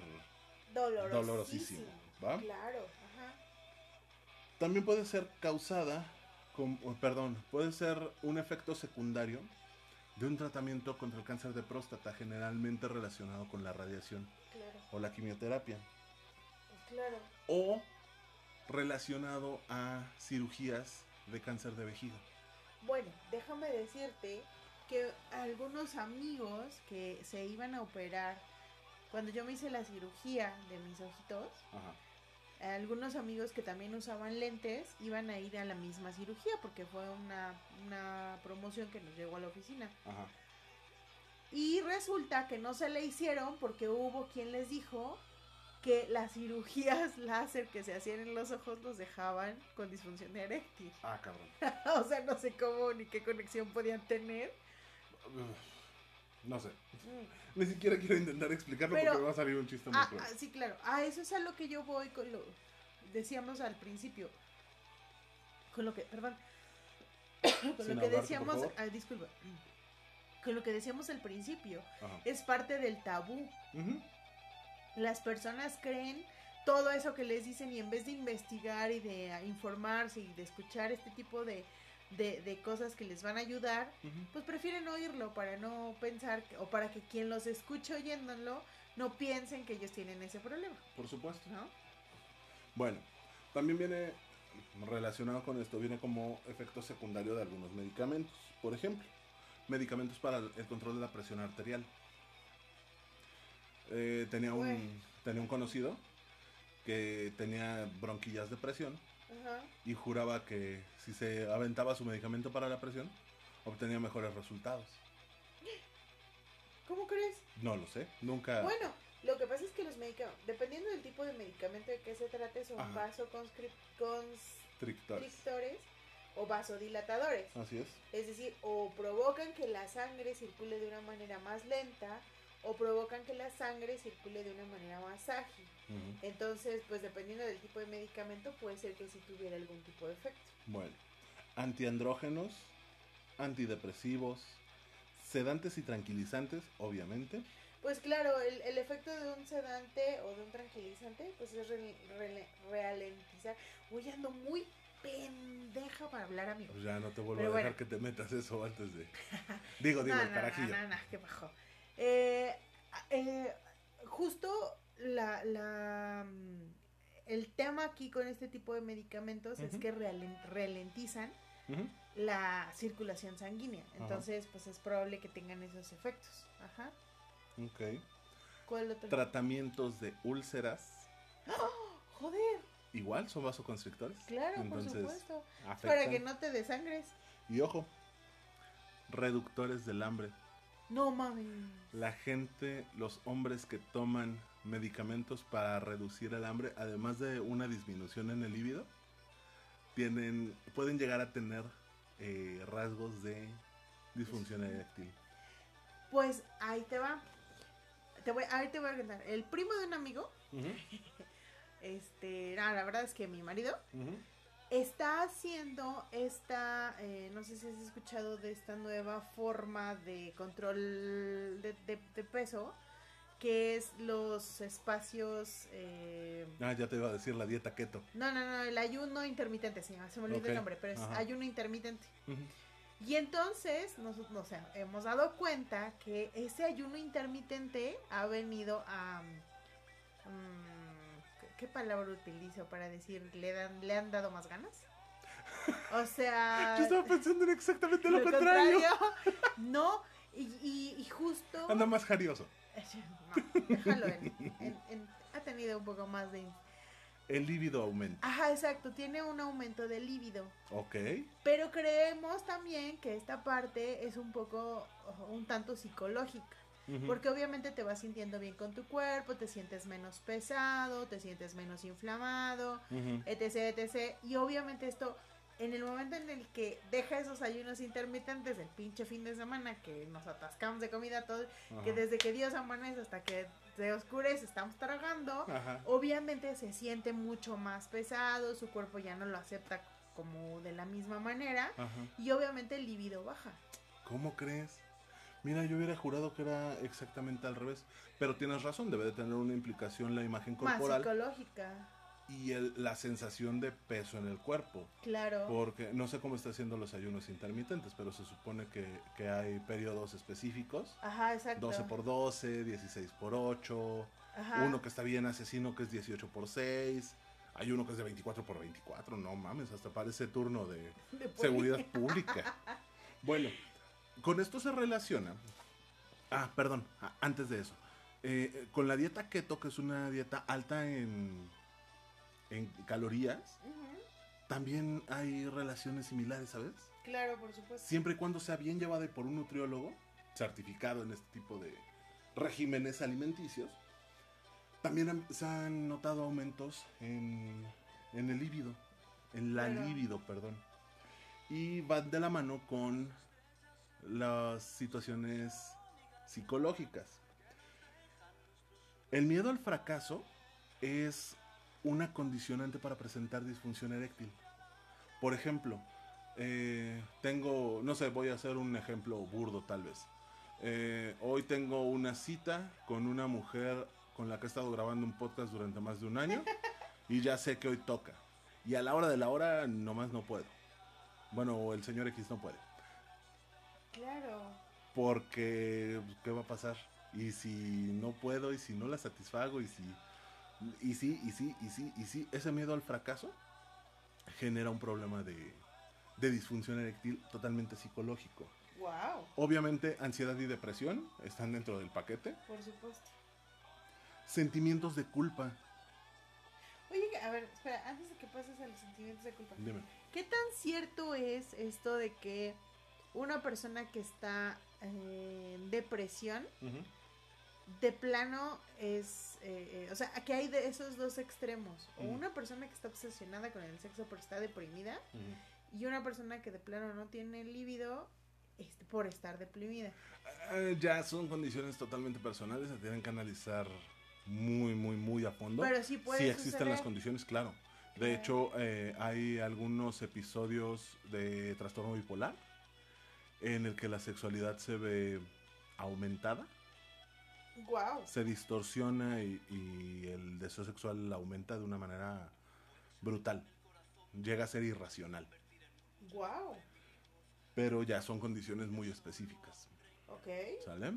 Dolorosísimo. dolorosísimo. ¿Va? Claro, ajá. También puede ser causada, con, oh, perdón, puede ser un efecto secundario de un tratamiento contra el cáncer de próstata, generalmente relacionado con la radiación Claro, o la quimioterapia, claro. o relacionado a cirugías de cáncer de vejiga. Bueno, déjame decirte que algunos amigos que se iban a operar, cuando yo me hice la cirugía de mis ojitos, Ajá. algunos amigos que también usaban lentes iban a ir a la misma cirugía porque fue una, una promoción que nos llegó a la oficina. Ajá. Y resulta que no se le hicieron porque hubo quien les dijo que las cirugías láser que se hacían en los ojos los dejaban con disfunción eréctil. Ah, cabrón. o sea, no sé cómo ni qué conexión podían tener. No sé. Ni siquiera quiero intentar explicarlo Pero- porque me va a salir un chiste muy Ah, ah, sí, claro. Ah, eso es a lo que yo voy con lo, decíamos al principio, con lo que, perdón, con Sin lo que decíamos, ah, disculpa, con lo que decíamos al principio, Ajá. es parte del tabú. Ujú. Las personas creen todo eso que les dicen y en vez de investigar y de ah, informarse y de escuchar este tipo de, de, de cosas que les van a ayudar, pues prefieren oírlo para no pensar que- o para que quien los escuche oyéndolo no piensen que ellos tienen ese problema, Por supuesto. ¿no? Bueno, también viene relacionado con esto, viene como efecto secundario de algunos medicamentos. Por ejemplo, medicamentos para el control de la presión arterial. Eh, tenía, Uy. un, tenía un conocido que tenía bronquillas de presión Ajá. y juraba que si se aventaba su medicamento para la presión, obtenía mejores resultados. ¿Cómo crees? No lo sé, nunca... Bueno, lo que pasa es que los medicamentos, dependiendo del tipo de medicamento de que se trate, son Ajá. vasoconstrictores Trictores. o vasodilatadores. Así es. Es decir, o provocan que la sangre circule de una manera más lenta o provocan que la sangre circule de una manera más ágil. Ujú. Entonces, pues dependiendo del tipo de medicamento, puede ser que sí tuviera algún tipo de efecto. Bueno, antiandrógenos, antidepresivos, sedantes y tranquilizantes, obviamente. Pues claro, el, el efecto de un sedante o de un tranquilizante, pues es re- re- ralentizar. Uy, ando muy pendeja para hablar, amigo. Pues ya no te vuelvo Pero a dejar bueno. que te metas eso antes de... Digo, digo, no, el no, carajillo. No, no, no, qué bajo. Eh, eh, justo la, la, mm, el tema aquí con este tipo de medicamentos es que realen- ralentizan la circulación sanguínea. Entonces, pues es probable que tengan esos efectos. Ajá. Ok. ¿Cuál otro? Tratamientos de úlceras, Joder, igual son vasoconstrictores. claro, Entonces, por supuesto. afectan. Para que no te desangres. Y ojo, reductores del hambre. No mames. La gente, los hombres que toman medicamentos para reducir el hambre, además de una disminución en el líbido, tienen, pueden llegar a tener eh, rasgos de disfunción eréctil. Pues ahí te va. Te voy, ahí te voy a contar. El primo de un amigo, este, no, la verdad es que mi marido está haciendo esta, eh, no sé si has escuchado de esta nueva forma de control de, de- de peso, que es los espacios, eh, Ah, ya te iba a decir la dieta keto. no, no, no, el ayuno intermitente, se llama, se me olvidó el nombre, pero es ajá. ayuno intermitente. Y entonces nos, o sea, hemos dado cuenta que ese ayuno intermitente ha venido a... mm, ¿qué- ¿Qué palabra utilizo para decir le, dan, le han dado más ganas? O sea... Yo estaba pensando en exactamente lo, lo contrario. contrario. No, y, y- y justo... Anda más jarioso. No, déjalo en- en- en- ha tenido un poco más de... El líbido aumenta. Ajá, exacto, tiene un aumento de líbido. Ok. Pero creemos también que esta parte es un poco, un tanto psicológica. Porque obviamente te vas sintiendo bien con tu cuerpo, te sientes menos pesado, te sientes menos inflamado, etc, etc. Y obviamente esto, en el momento en el que deja esos ayunos intermitentes, el pinche fin de semana, que nos atascamos de comida todo, que desde que Dios amanece hasta que se oscurece estamos tragando, obviamente se siente mucho más pesado, su cuerpo ya no lo acepta como de la misma manera Ajá. y obviamente el libido baja. ¿Cómo crees? Mira, yo hubiera jurado que era exactamente al revés. Pero tienes razón, debe de tener una implicación la imagen Más corporal psicológica, y el- la sensación de peso en el cuerpo. claro. Porque no sé cómo está haciendo los ayunos intermitentes, pero se supone que, que hay periodos específicos. Ajá, exacto. 12 por 12, 16 por 8, Ajá. uno que está bien asesino que es 18 por 6, hay uno que es de 24 por 24, no mames, hasta parece turno de De seguridad pública. Bueno, con esto se relaciona. Ah, perdón, ah, antes de eso. Eh, con la dieta keto, que es una dieta alta en, en calorías, también hay relaciones similares, ¿sabes? Claro, por supuesto. Siempre y cuando sea bien llevada y por un nutriólogo certificado en este tipo de regímenes alimenticios, también han- se han notado aumentos en, en el líbido, en la Claro. libido, perdón. Y van de la mano con las situaciones psicológicas. El miedo al fracaso es una condicionante para presentar disfunción eréctil. Por ejemplo, eh, tengo, no sé, voy a hacer un ejemplo burdo tal vez. Eh, hoy tengo una cita con una mujer con la que he estado grabando un podcast durante más de un año y ya sé que hoy toca. Y a la hora de la hora nomás no puedo. Bueno, el señor X no puede. Claro. Porque, ¿qué va a pasar? Y si no puedo, y si no la satisfago, y si, y sí, y sí, y sí, y sí, ese miedo al fracaso genera un problema de, de disfunción eréctil totalmente psicológico. Wow. Obviamente, ansiedad y depresión están dentro del paquete. Por supuesto. Sentimientos de culpa. Oye, a ver, espera, antes de que pases a los sentimientos de culpa. Dime. ¿Qué tan cierto es esto de que una persona que está en depresión, de plano es, eh, eh, o sea, que hay de esos dos extremos, o una persona que está obsesionada con el sexo porque está deprimida, y una persona que de plano no tiene líbido este, por estar deprimida. Ah, ya son condiciones totalmente personales, se tienen que analizar muy, muy, muy a fondo. Pero sí puede si existen suceder. las condiciones, claro. De Claro. hecho, eh, hay algunos episodios de trastorno bipolar en el que la sexualidad se ve aumentada, Wow. se distorsiona y, y el deseo sexual aumenta de una manera brutal. Llega a ser irracional. Wow. Pero ya son condiciones muy específicas. Ok. ¿Sale?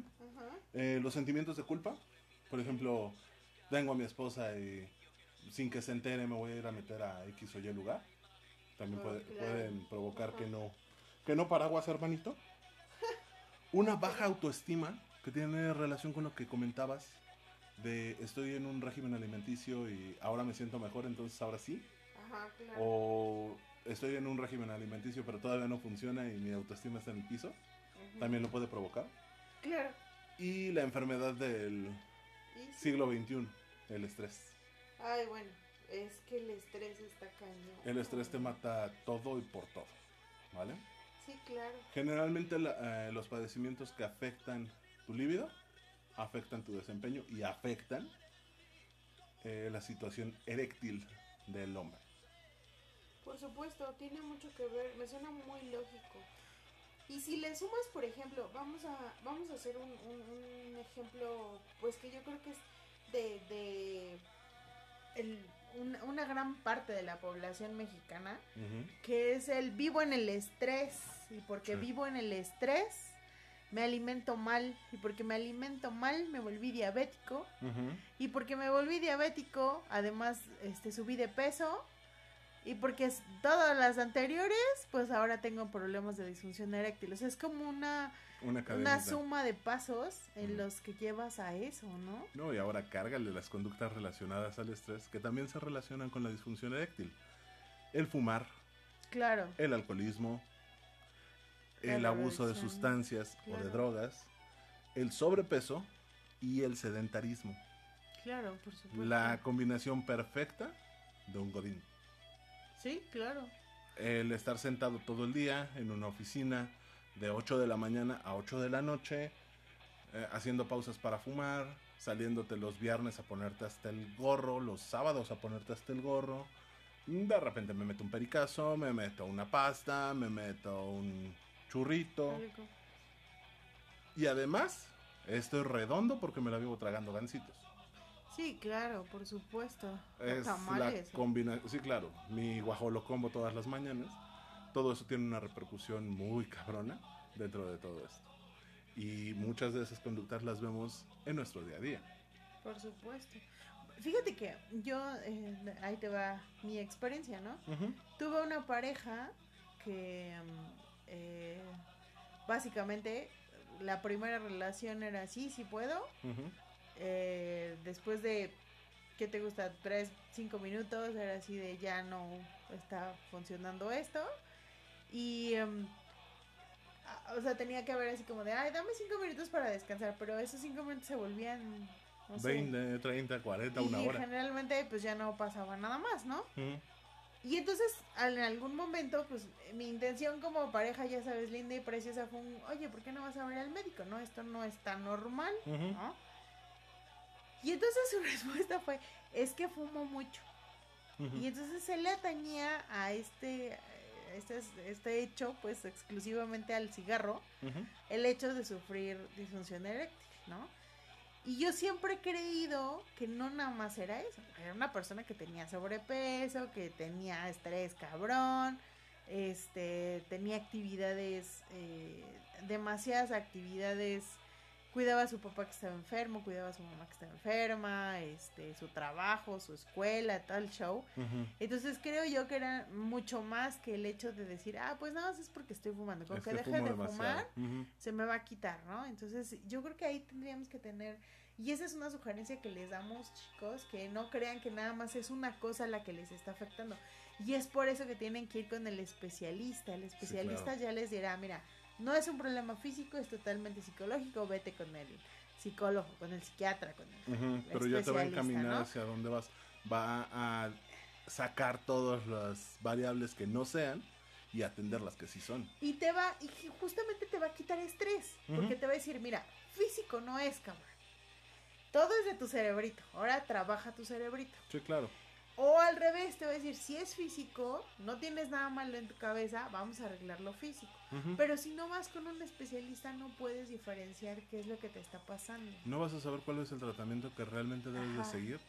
Eh, los sentimientos de culpa. Por ejemplo, tengo a mi esposa y sin que se entere me voy a ir a meter a X o Y lugar. También Oh, puede- claro. pueden provocar que no que no paraguas, hermanito. Una baja autoestima que tiene relación con lo que comentabas de estoy en un régimen alimenticio y ahora me siento mejor, entonces ahora sí. Ajá, claro. O estoy en un régimen alimenticio pero todavía no funciona y mi autoestima está en el piso. También lo puede provocar. Claro. Y la enfermedad del sí. siglo XXI, el estrés. Ay, bueno, es que el estrés está cañón. El estrés te mata todo y por todo, ¿vale? Sí, claro. Generalmente la- eh, los padecimientos que afectan tu líbido, afectan tu desempeño y afectan eh, la situación eréctil del hombre. Por supuesto, tiene mucho que ver, me suena muy lógico. Y si le sumas, por ejemplo, vamos a, vamos a hacer un, un- un ejemplo, pues que yo creo que es de, de el- una, una gran parte de la población mexicana, que es el vivo en el estrés. Y porque Sí. vivo en el estrés, me alimento mal. Y porque me alimento mal, me volví diabético. Y porque me volví diabético, además este subí de peso. Y porque todas las anteriores, pues ahora tengo problemas de disfunción eréctil. O sea, es como una, Una suma de pasos en los que llevas a eso, ¿no? No, y ahora cárgale las conductas relacionadas al estrés que también se relacionan con la disfunción eréctil. El fumar, Claro. el alcoholismo, La el abuso de sustancias o de drogas, el sobrepeso y el sedentarismo. Claro, por supuesto. La combinación perfecta de un godín. Sí, claro. El estar sentado todo el día en una oficina de 8 de la mañana a 8 de la noche, eh, haciendo pausas para fumar, saliéndote los viernes a ponerte hasta el gorro, los sábados a ponerte hasta el gorro. De repente me meto un pericazo, me meto una pasta, me meto un churrito. Rico. Y además, estoy redondo porque me la vivo tragando gancitos. Sí, claro, por supuesto. Es la tamales. o- combinación. Sí, claro. Mi guajolo combo todas las mañanas. Todo eso tiene una repercusión muy cabrona dentro de todo esto. Y muchas de esas conductas las vemos en nuestro día a día. Por supuesto. Fíjate que yo, eh, ahí te va mi experiencia, ¿no? Tuve una pareja que mm, eh, básicamente la primera relación era sí, sí puedo. Eh, después de, ¿qué te gusta? Tres, cinco minutos, era así de ya no está funcionando esto. Y, em, o sea, tenía que haber así como de, ay, dame cinco minutos para descansar, pero esos cinco minutos se volvían, no sé. 20, 30, 40, una y hora. generalmente pues ya no pasaba nada más, ¿no? Y entonces en algún momento pues mi intención como pareja, ya sabes, linda y preciosa fue un, oye, ¿por qué no vas a ver al médico? No, esto no está normal. ¿no? Y entonces su respuesta fue, es que fumo mucho. Y entonces se le atañía a este, este, este hecho, pues exclusivamente al cigarro, el hecho de sufrir disfunción eréctil, ¿no? Y yo siempre he creído que no nada más era eso, era una persona que tenía sobrepeso, que tenía estrés cabrón, este, tenía actividades, eh, demasiadas actividades, cuidaba a su papá que estaba enfermo, cuidaba a su mamá que estaba enferma, este, su trabajo, su escuela, tal show. Entonces creo yo que era mucho más que el hecho de decir, ah, pues nada más es porque estoy fumando. Con Es que que deje de demasiado. fumar, se me va a quitar, ¿no? Entonces yo creo que ahí tendríamos que tener, y esa es una sugerencia que les damos chicos, que no crean que nada más es una cosa la que les está afectando. Y es por eso que tienen que ir con el especialista. El especialista claro. ya les dirá, mira, no es un problema físico, es totalmente psicológico, vete con el psicólogo, con el psiquiatra, con el... El Pero ya te va a encaminar ¿no? hacia dónde vas. Va a sacar todas las variables que no sean y atender las que sí son. Y te va, y ju- justamente te va a quitar estrés, porque te va a decir, mira, físico no es, cabrón. Todo es de tu cerebrito, ahora trabaja tu cerebrito. Sí, claro. O al revés, te va a decir, si es físico, no tienes nada malo en tu cabeza, vamos a arreglar lo físico. Pero si no vas con un especialista, no puedes diferenciar qué es lo que te está pasando. No vas a saber cuál es el tratamiento que realmente debes de seguir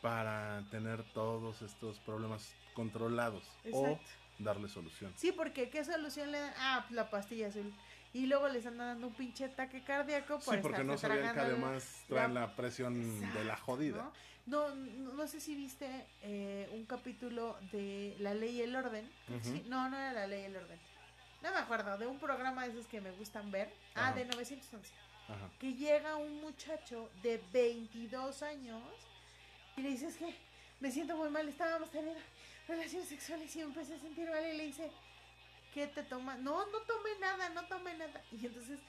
para tener todos estos problemas controlados Exacto. o darle solución. Sí, porque ¿qué solución le dan? Ah, pues la pastilla azul. Y luego les andan dando un pinche ataque cardíaco por Sí, porque no sabían que además traen la- la presión de la jodida. ¿no? No, no, no sé si viste eh, un capítulo de La Ley y el Orden. Sí, no, no era La Ley y el Orden. No me acuerdo, de un programa de esos que me gustan ver. Ah, de 911. Ajá. Que llega un muchacho de 22 años y le dice, es que me siento muy mal, estábamos teniendo relaciones sexuales y me empecé a sentir mal y le dice, ¿qué te toma? No, no tomé nada, no tomé nada. Y entonces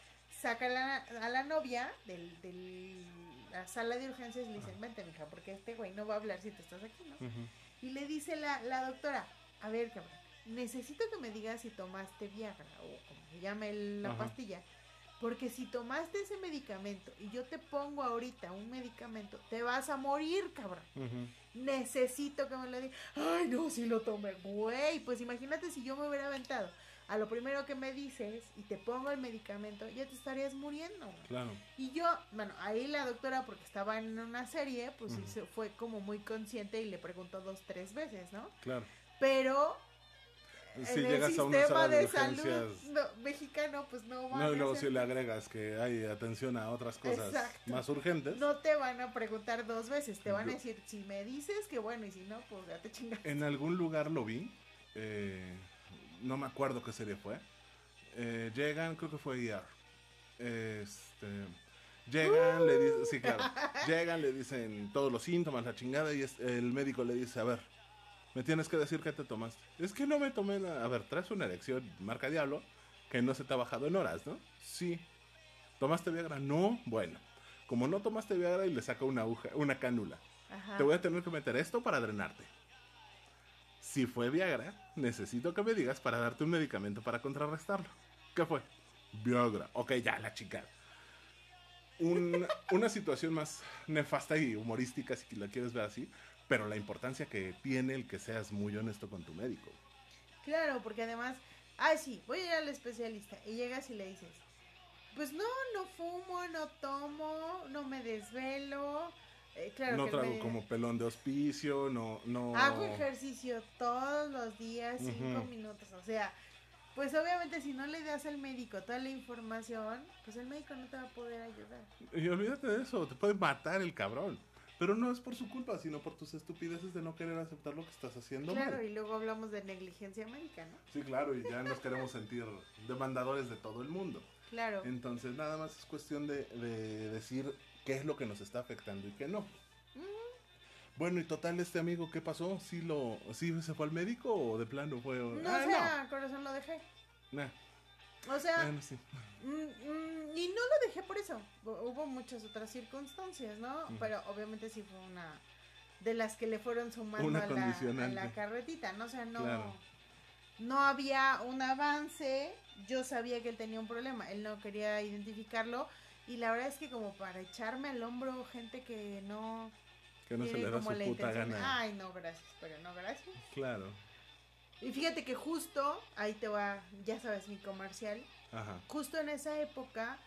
saca a la, a la novia del, del- la sala de urgencias y le dicen, vente, mija, porque este güey no va a hablar si tú estás aquí, ¿no? Y le dice la, la doctora, a ver, cabrón, necesito que me digas si tomaste Viagra o como se llame el- la Ajá. pastilla. Porque si tomaste ese medicamento y yo te pongo ahorita un medicamento, te vas a morir, cabrón. Necesito que me lo digas. Ay, no, si lo tomé, güey. Pues imagínate si yo me hubiera aventado a lo primero que me dices y te pongo el medicamento, ya te estarías muriendo. Claro. Y yo, bueno, ahí la doctora, porque estaba en una serie, pues se fue como muy consciente y le preguntó dos, tres veces, ¿no? Claro. Pero Si en el llegas a una sistema sala de, de, salud no, mexicano, pues no van No, y a luego si le agregas que hay atención a otras cosas Exacto. más urgentes. No te van a preguntar dos veces, te van a decir, si me dices que bueno, y si no, pues ya te chingas. En algún lugar lo vi. eh, no me acuerdo qué serie fue. Eh, llegan, creo que fue ER. Este, llegan, le dicen, sí, claro. Llegan, le dicen todos los síntomas, la chingada, y es- el médico le dice, a ver, me tienes que decir qué te tomaste. Es que no me tomé nada. A ver, traes una erección, marca diablo, que no se te ha bajado en horas, ¿no? Sí. ¿Tomaste Viagra? No. Bueno, como no tomaste Viagra y le saca una aguja, una cánula. Ajá. Te voy a tener que meter esto para drenarte. Si fue Viagra, necesito que me digas para darte un medicamento para contrarrestarlo. ¿Qué fue? Viagra. Ok, ya, la chica. Un- una situación más nefasta y humorística, si la quieres ver así, pero la importancia que tiene el que seas muy honesto con tu médico. Claro, porque además, ay, sí, voy a ir al especialista. Y llegas y le dices, pues no, no fumo, no tomo, no me desvelo. Eh, claro no que trago como pelón de hospicio, no, no. Hago ejercicio todos los días, cinco minutos. O sea, pues obviamente si no le das al médico toda la información, pues el médico no te va a poder ayudar. Y olvídate de eso, te puede matar el cabrón. Pero no es por su culpa, sino por tus estupideces de no querer aceptar lo que estás haciendo Claro, mal. y luego hablamos de negligencia médica, ¿no? Sí, claro, y ya nos queremos sentir demandadores de todo el mundo. Claro. Entonces, nada más es cuestión de, de decir qué es lo que nos está afectando y qué no. Bueno, y total, este amigo, ¿qué pasó? ¿Sí, lo, ¿Sí se fue al médico o de plano fue? No ah, sea, corazón lo dejé. no. Nah, O sea, bueno, sí. Mm, mm, y no lo dejé por eso. Hu- Hubo muchas otras circunstancias, ¿no? Pero obviamente sí fue una de las que le fueron sumando a la, a la carretita, ¿no? O sea, no, Claro. no había un avance. Yo sabía que él tenía un problema. Él no quería identificarlo. Y la verdad es que como para echarme al hombro gente que no... Que no se le da como su la puta intención, gana. Ay, no, gracias, pero no, gracias. Claro. Y fíjate que justo, ahí te va, ya sabes, mi comercial. Ajá. Justo en esa época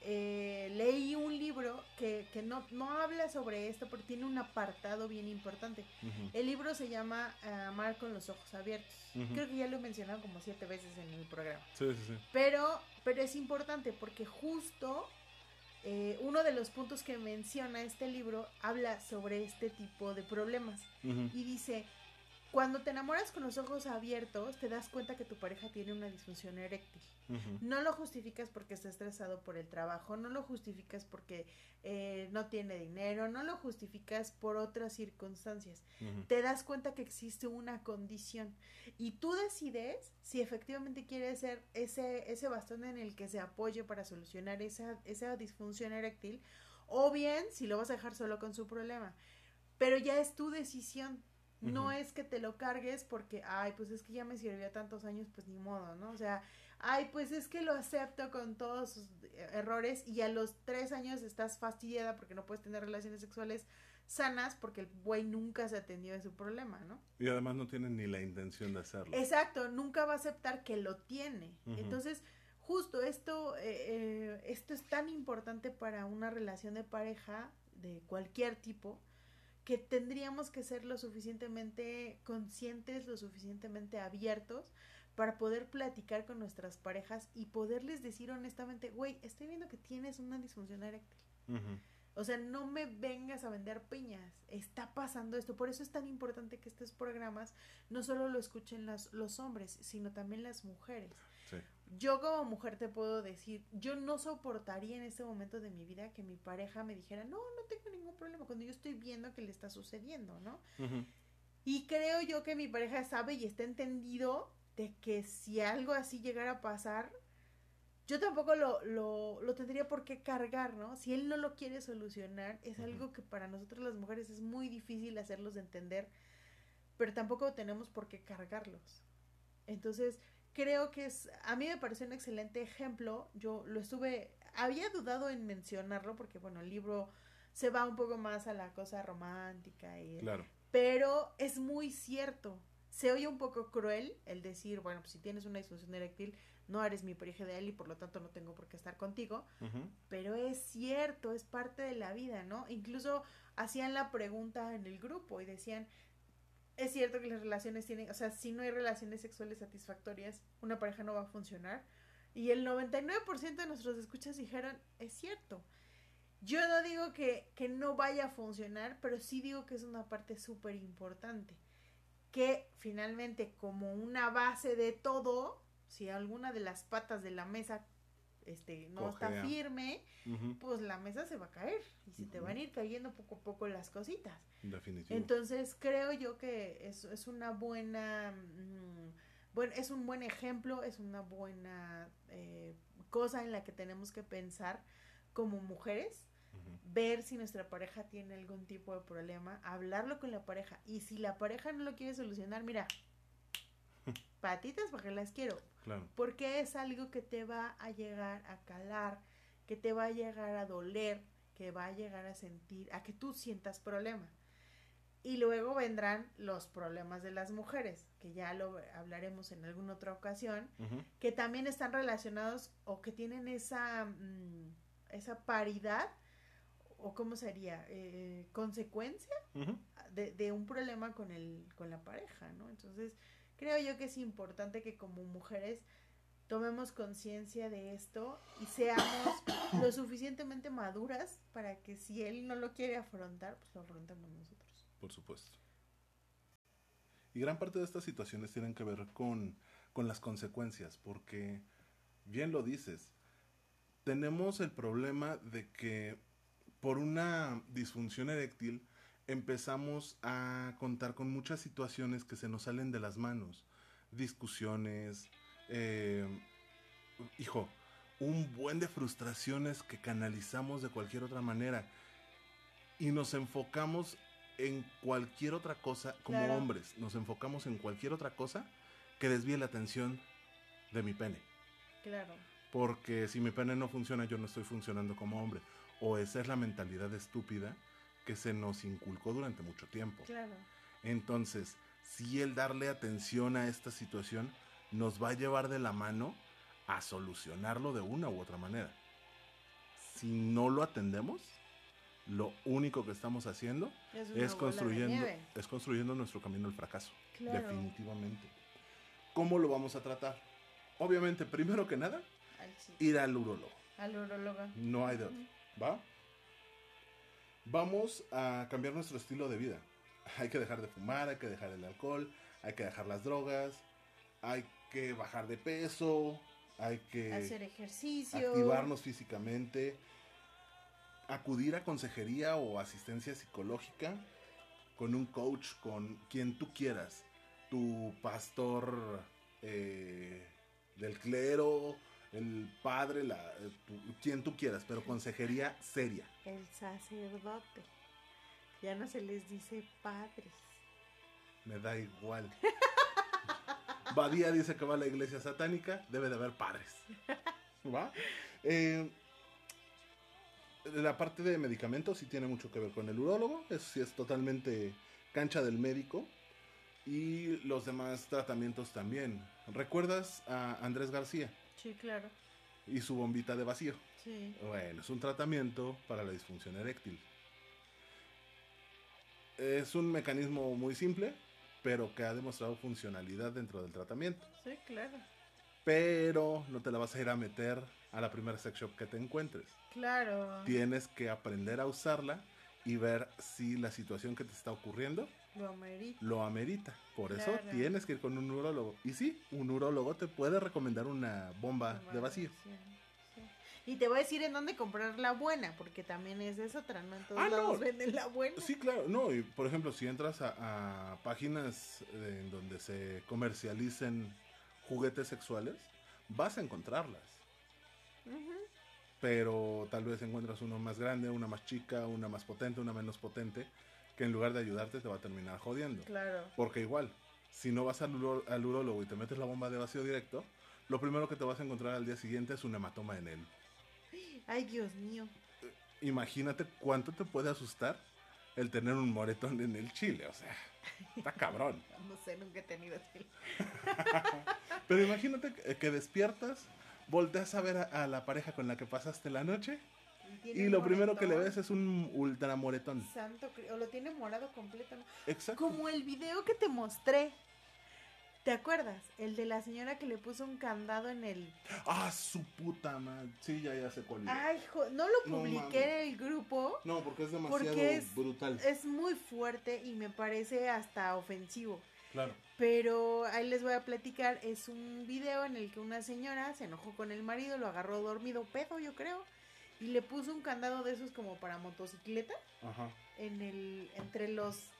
eh, leí un libro que, que no, no habla sobre esto, pero tiene un apartado bien importante. El libro se llama eh, Amar con los ojos abiertos. Creo que ya lo he mencionado como siete veces en el programa. Sí, sí, sí. Pero, pero es importante porque justo eh, uno de los puntos que menciona este libro habla sobre este tipo de problemas. Y dice, cuando te enamoras con los ojos abiertos, te das cuenta que tu pareja tiene una disfunción eréctil. No lo justificas porque está estresado por el trabajo, no lo justificas porque eh, no tiene dinero, no lo justificas por otras circunstancias. Te das cuenta que existe una condición y tú decides si efectivamente quieres ser ese, ese bastón en el que se apoye para solucionar esa, esa disfunción eréctil o bien si lo vas a dejar solo con su problema. Pero ya es tu decisión. No es que te lo cargues porque, ay, pues es que ya me sirvió tantos años, pues ni modo, ¿no? O sea, ay, pues es que lo acepto con todos sus errores y a los tres años estás fastidiada porque no puedes tener relaciones sexuales sanas porque el güey nunca se atendió de su problema, ¿no? Y además no tienen ni la intención de hacerlo. Exacto, nunca va a aceptar que lo tiene. Entonces, justo esto, eh, eh, esto es tan importante para una relación de pareja de cualquier tipo que tendríamos que ser lo suficientemente conscientes, lo suficientemente abiertos para poder platicar con nuestras parejas y poderles decir honestamente, güey, estoy viendo que tienes una disfunción eréctil. O sea, no me vengas a vender piñas. Está pasando esto. Por eso es tan importante que estos programas no solo lo escuchen las, los hombres, sino también las mujeres. Yo como mujer te puedo decir, yo no soportaría en este momento de mi vida que mi pareja me dijera, no, no tengo ningún problema cuando yo estoy viendo que le está sucediendo, ¿no? Y creo yo que mi pareja sabe y está entendido de que si algo así llegara a pasar, yo tampoco lo, lo, lo tendría por qué cargar, ¿no? Si él no lo quiere solucionar, es algo que para nosotros las mujeres es muy difícil hacerlos de entender, pero tampoco tenemos por qué cargarlos. Entonces, creo que es, a mí me pareció un excelente ejemplo, yo lo estuve, había dudado en mencionarlo porque, bueno, el libro se va un poco más a la cosa romántica y Claro. pero es muy cierto. Se oye un poco cruel el decir, bueno, pues si tienes una disfunción eréctil, no eres mi pareja de él y por lo tanto no tengo por qué estar contigo. Pero es cierto, es parte de la vida, ¿no? Incluso hacían la pregunta en el grupo y decían, es cierto que las relaciones tienen, o sea, si no hay relaciones sexuales satisfactorias, una pareja no va a funcionar. Y el 99% de nuestros escuchas dijeron, es cierto. Yo no digo que, que no vaya a funcionar, pero sí digo que es una parte súper importante. Que finalmente, como una base de todo, si alguna de las patas de la mesa este, no está firme, pues la mesa se va a caer y se te van a ir cayendo poco a poco las cositas. Definitivo. Entonces creo yo que es, es una buena, mm, bueno, es un buen ejemplo, es una buena eh, cosa en la que tenemos que pensar como mujeres, ver si nuestra pareja tiene algún tipo de problema, hablarlo con la pareja. Y si la pareja no lo quiere solucionar, mira, patitas porque las quiero, Claro. porque es algo que te va a llegar a calar, que te va a llegar a doler, que va a llegar a sentir, a que tú sientas problema. Y luego vendrán los problemas de las mujeres, que ya lo hablaremos en alguna otra ocasión, que también están relacionados o que tienen esa, mm, esa paridad, o cómo sería, Eh, consecuencia Ujú. de, de un problema con el con la pareja, ¿no? Entonces, creo yo que es importante que como mujeres tomemos conciencia de esto y seamos lo suficientemente maduras para que si él no lo quiere afrontar, pues lo afrontemos nosotros. Por supuesto. Y gran parte de estas situaciones tienen que ver con, con las consecuencias, porque, bien lo dices, tenemos el problema de que por una disfunción eréctil empezamos a contar con muchas situaciones que se nos salen de las manos, discusiones, eh, hijo, un buen de frustraciones que canalizamos de cualquier otra manera y nos enfocamos en cualquier otra cosa, como Claro. hombres, nos enfocamos en cualquier otra cosa que desvíe la atención de mi pene. Claro. Porque si mi pene no funciona, yo no estoy funcionando como hombre. O esa es la mentalidad estúpida que se nos inculcó durante mucho tiempo. Claro. Entonces, si el darle atención a esta situación nos va a llevar de la mano a solucionarlo de una u otra manera. Si no lo atendemos, lo único que estamos haciendo Es, construyendo, es construyendo nuestro camino al fracaso. Claro. Definitivamente. ¿Cómo lo vamos a tratar? Obviamente, primero que nada, Al, ir al urólogo. al urólogo. No hay de otro. ¿Va? Vamos a cambiar nuestro estilo de vida. Hay que dejar de fumar, hay que dejar el alcohol, hay que dejar las drogas, hay que bajar de peso, hay que Hacer ejercicio. activarnos físicamente, acudir a consejería o asistencia psicológica con un coach, con quien tú quieras, tu pastor eh, del clero, el padre, la, eh, tu- quien tú quieras, pero consejería seria. El sacerdote. Ya no se les dice padres. Me da igual. Badía dice que va a la iglesia satánica, debe de haber padres. ¿Va? Eh, la parte de medicamentos sí tiene mucho que ver con el urólogo, eso sí es totalmente cancha del médico. Y los demás tratamientos también. ¿Recuerdas a Andrés García Sí, claro. y su bombita de vacío? Sí. Bueno, es un tratamiento para la disfunción eréctil. Es un mecanismo muy simple, pero que ha demostrado funcionalidad dentro del tratamiento. Sí, claro. Pero no te la vas a ir a meter a la primera sex shop que te encuentres. Claro. Tienes que aprender a usarla y ver si la situación que te está ocurriendo Lo amerita. lo amerita. Por eso tienes que ir con un urólogo. Y sí, un urólogo te puede recomendar una bomba de vacío. Sí, sí. Y te voy a decir en dónde comprar la buena, porque también es es otra, ¿no? En todos Ah, no. lados venden la buena. Sí, claro, no, y por ejemplo, si entras a, a páginas eh, en donde se comercialicen juguetes sexuales, vas a encontrarlas, pero tal vez encuentras uno más grande, una más chica, una más potente, una menos potente, que en lugar de ayudarte te va a terminar jodiendo. Claro. Porque igual, si no vas al, uro- al urólogo y te metes la bomba de vacío directo, lo primero que te vas a encontrar al día siguiente es un hematoma en él. Ay, Dios mío. Imagínate cuánto te puede asustar el tener un moretón en el chile, o sea, está cabrón. No sé, nunca he tenido así. Pero imagínate que, que despiertas, volteas a ver a, a la pareja con la que pasaste la noche y lo primero que le moretón. ves es un ultramoretón. Santo, cri- o lo tiene morado completo. ¿no? Exacto. Como el video que te mostré. ¿Te acuerdas? El de la señora que le puso un candado en el... Ah, su puta madre. Sí, ya, ya sé cuál. Ay, jo- no lo publiqué en el grupo. No, porque es demasiado Porque es- brutal. Es muy fuerte y me parece hasta ofensivo. Claro. Pero ahí les voy a platicar. Es un video en el que una señora se enojó con el marido, lo agarró dormido, pedo, yo creo. Y le puso un candado de esos como para motocicleta Ajá. en el, entre los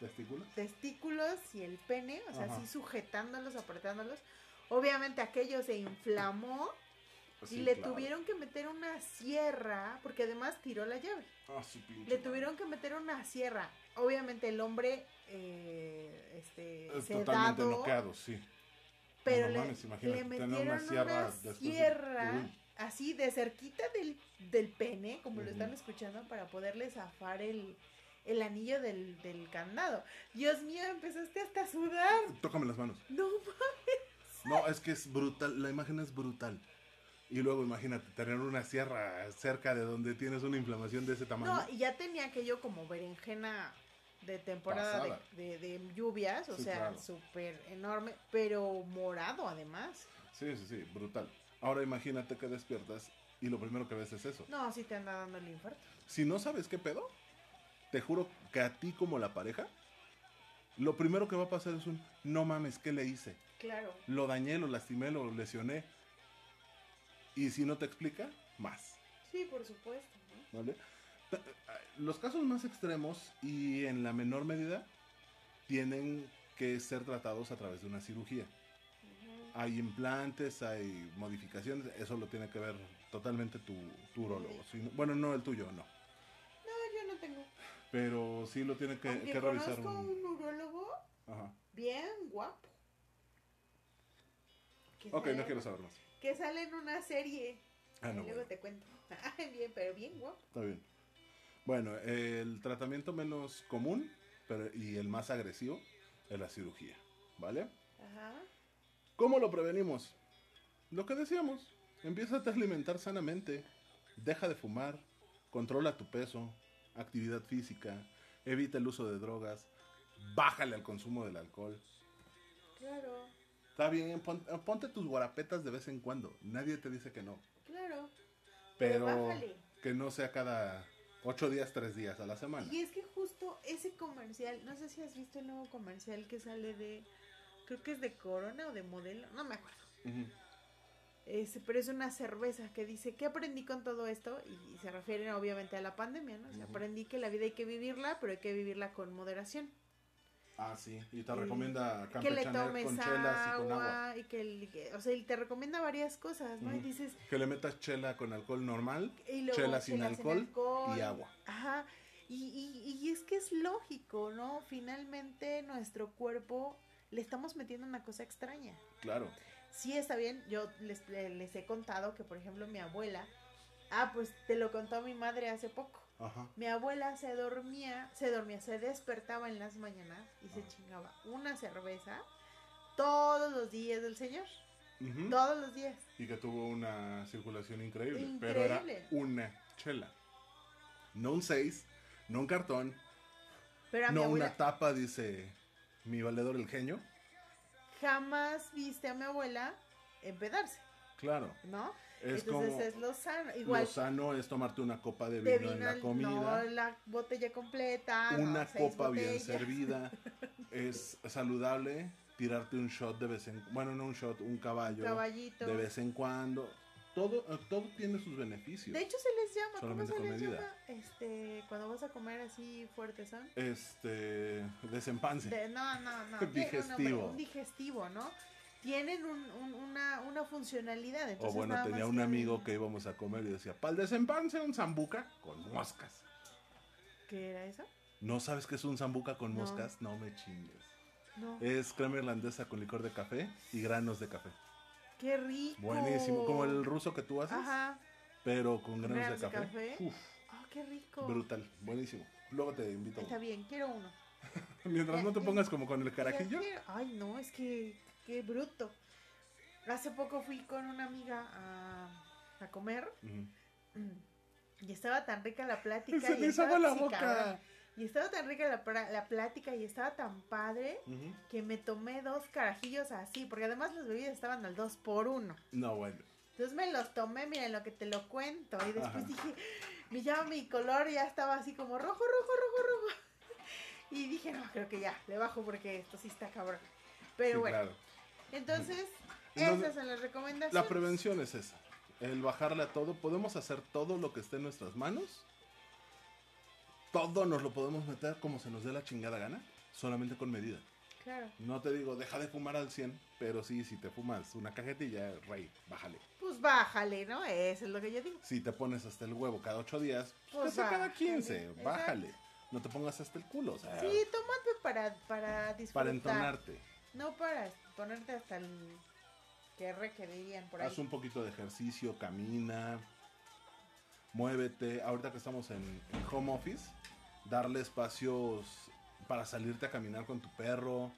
¿Testículos? testículos y el pene, o sea, Ajá. así sujetándolos, apretándolos. Obviamente aquello se inflamó y Sí, le claro. tuvieron que meter una sierra, porque además tiró la llave. Ah, pinche Le tuvieron que meter una sierra. Obviamente el hombre, eh, este, Es Totalmente sedado, noqueado, sí. pero No le, mames, le metieron una sierra una sierra. Así de cerquita del, del pene, como lo están escuchando, para poderle zafar el, el anillo del, del candado. Dios mío, empezaste hasta a sudar. Tócame las manos. No No, es que es brutal, la imagen es brutal. Y luego imagínate tener una sierra cerca de donde tienes una inflamación de ese tamaño. No, y ya tenía aquello como berenjena de temporada de, de- de lluvias, o Sí, sea, claro. súper enorme, pero morado además. Sí, sí, sí, brutal. Ahora imagínate que despiertas y lo primero que ves es eso. No, sí te anda dando el infarto. Si no sabes qué pedo, te juro que a ti como la pareja, lo primero que va a pasar es un, no mames, ¿qué le hice? Claro. Lo dañé, lo lastimé, lo lesioné. Y si no te explica, más. Sí, por supuesto. ¿no? ¿vale? Ta- Los casos más extremos y en la menor medida tienen que ser tratados a través de una cirugía. Hay implantes, hay modificaciones, eso lo tiene que ver totalmente tu, tu urólogo. Si no- bueno, no el tuyo, no. No, yo no tengo. Pero sí lo tiene que, Aunque que revisar. conozco un- un urólogo Ajá. bien guapo. Que Ok, sale- no quiero saber más. Que sale en una serie. Ah, no, luego bueno, te cuento. Bien, pero bien guapo. está bien. Bueno, el tratamiento menos común pero, y el más agresivo es la cirugía, ¿vale? Ajá. ¿Cómo lo prevenimos? Lo que decíamos, empieza a alimentar sanamente, deja de fumar, controla tu peso, actividad física, evita el uso de drogas, bájale al consumo del alcohol. Claro, Está bien, pon- ponte tus guarapetas de vez en cuando, nadie te dice que no, claro. Pero pero bájale. que no sea cada ocho días, tres días a la semana. Y es que justo ese comercial, no sé si has visto el nuevo comercial que sale de, creo que es de Corona o de Modelo, no me acuerdo. Ese, pero es una cerveza que dice, ¿qué aprendí con todo esto? Y, se refieren obviamente a la pandemia, ¿no? O sea, Ujú. aprendí que la vida hay que vivirla, pero hay que vivirla con moderación. Ah, sí, y te Y recomienda que le tomes con chelas y con agua. agua y que, o sea, y te recomienda varias cosas, ¿no? Y dices, Que le metas chela con alcohol normal, y luego chela sin chelas alcohol y agua. Ajá. Y, y, y es que es lógico, ¿no? Finalmente nuestro cuerpo le estamos metiendo una cosa extraña. Claro. Sí, está bien. Yo les, les he contado que, por ejemplo, mi abuela. Ah, pues te lo contó mi madre hace poco. Ajá. Mi abuela se dormía, se dormía, se despertaba en las mañanas y se Ah. chingaba una cerveza todos los días del señor. Todos los días. Y que tuvo una circulación increíble, Pero era Increíble. una chela. No un 6, no un cartón, Pero a mi no abuela una tapa, dice mi valedor el genio. jamás viste a mi abuela empedarse, Claro. ¿no? Es Entonces como es lo sano. Igual lo sano es tomarte una copa de de vino, en la comida. no la botella completa, una copa bien servida. es saludable tirarte un shot de vez en bueno, no un shot, un caballo caballito. de vez en cuando. Todo, eh, todo tiene sus beneficios. De hecho se les llama, Solamente ¿cómo se les llama? Este, cuando vas a comer así fuerte, ¿son? Este, desempance. De- no, no, no. Digestivo. Un digestivo, ¿no? Tienen un, un- una, una funcionalidad. O Entonces bueno, nada tenía más un que- amigo que íbamos a comer y decía, para el desempance un zambuca con moscas. ¿Qué era eso? ¿No sabes qué es un zambuca con No. moscas? No me chingues. No. Es crema irlandesa con licor de café y granos de café. ¡Qué rico! Buenísimo, como el ruso que tú haces, Ajá. pero con granos, Granos de café. café. Uf, ¡Oh, qué rico! brutal, buenísimo. Luego te invito. Está bien, quiero uno. Mientras no te pongas como con el carajillo. Quiero- Ay, no, es que qué bruto. Hace poco fui con una amiga a, a comer y estaba tan rica la plática. Se y hizo estaba- la boca. cabrón. Y estaba tan rica la, la plática y estaba tan padre Ujú. que me tomé dos carajillos así, porque además las bebidas estaban al dos por uno. No, bueno. Entonces me los tomé, miren lo que te lo cuento. Y después Ajá. dije, me llama mi color ya estaba así como rojo, rojo, rojo, rojo. Y dije, no, creo que ya, le bajo porque esto sí está cabrón. Pero Sí, bueno, claro. entonces, Entonces, esas son las recomendaciones. La prevención es esa. El bajarle a todo. Podemos hacer todo lo que esté en nuestras manos. Todo nos lo podemos meter como se nos dé la chingada gana. Solamente con medida. Claro. No te digo, deja de fumar al 100. Pero sí, si te fumas una cajetilla, rey, bájale. Pues bájale, ¿no? Eso es lo que yo digo. Si te pones hasta el huevo cada 8 días, Pues pues, cada bájale, 15. exacto. Bájale. No te pongas hasta el culo. O sea, Sí, tómate para, para disfrutar. para entonarte. No para ponerte hasta el que requerirían por ahí. Haz un poquito de ejercicio, camina, muévete. Ahorita que estamos en, en home office, darle espacios para salirte a caminar con tu perro,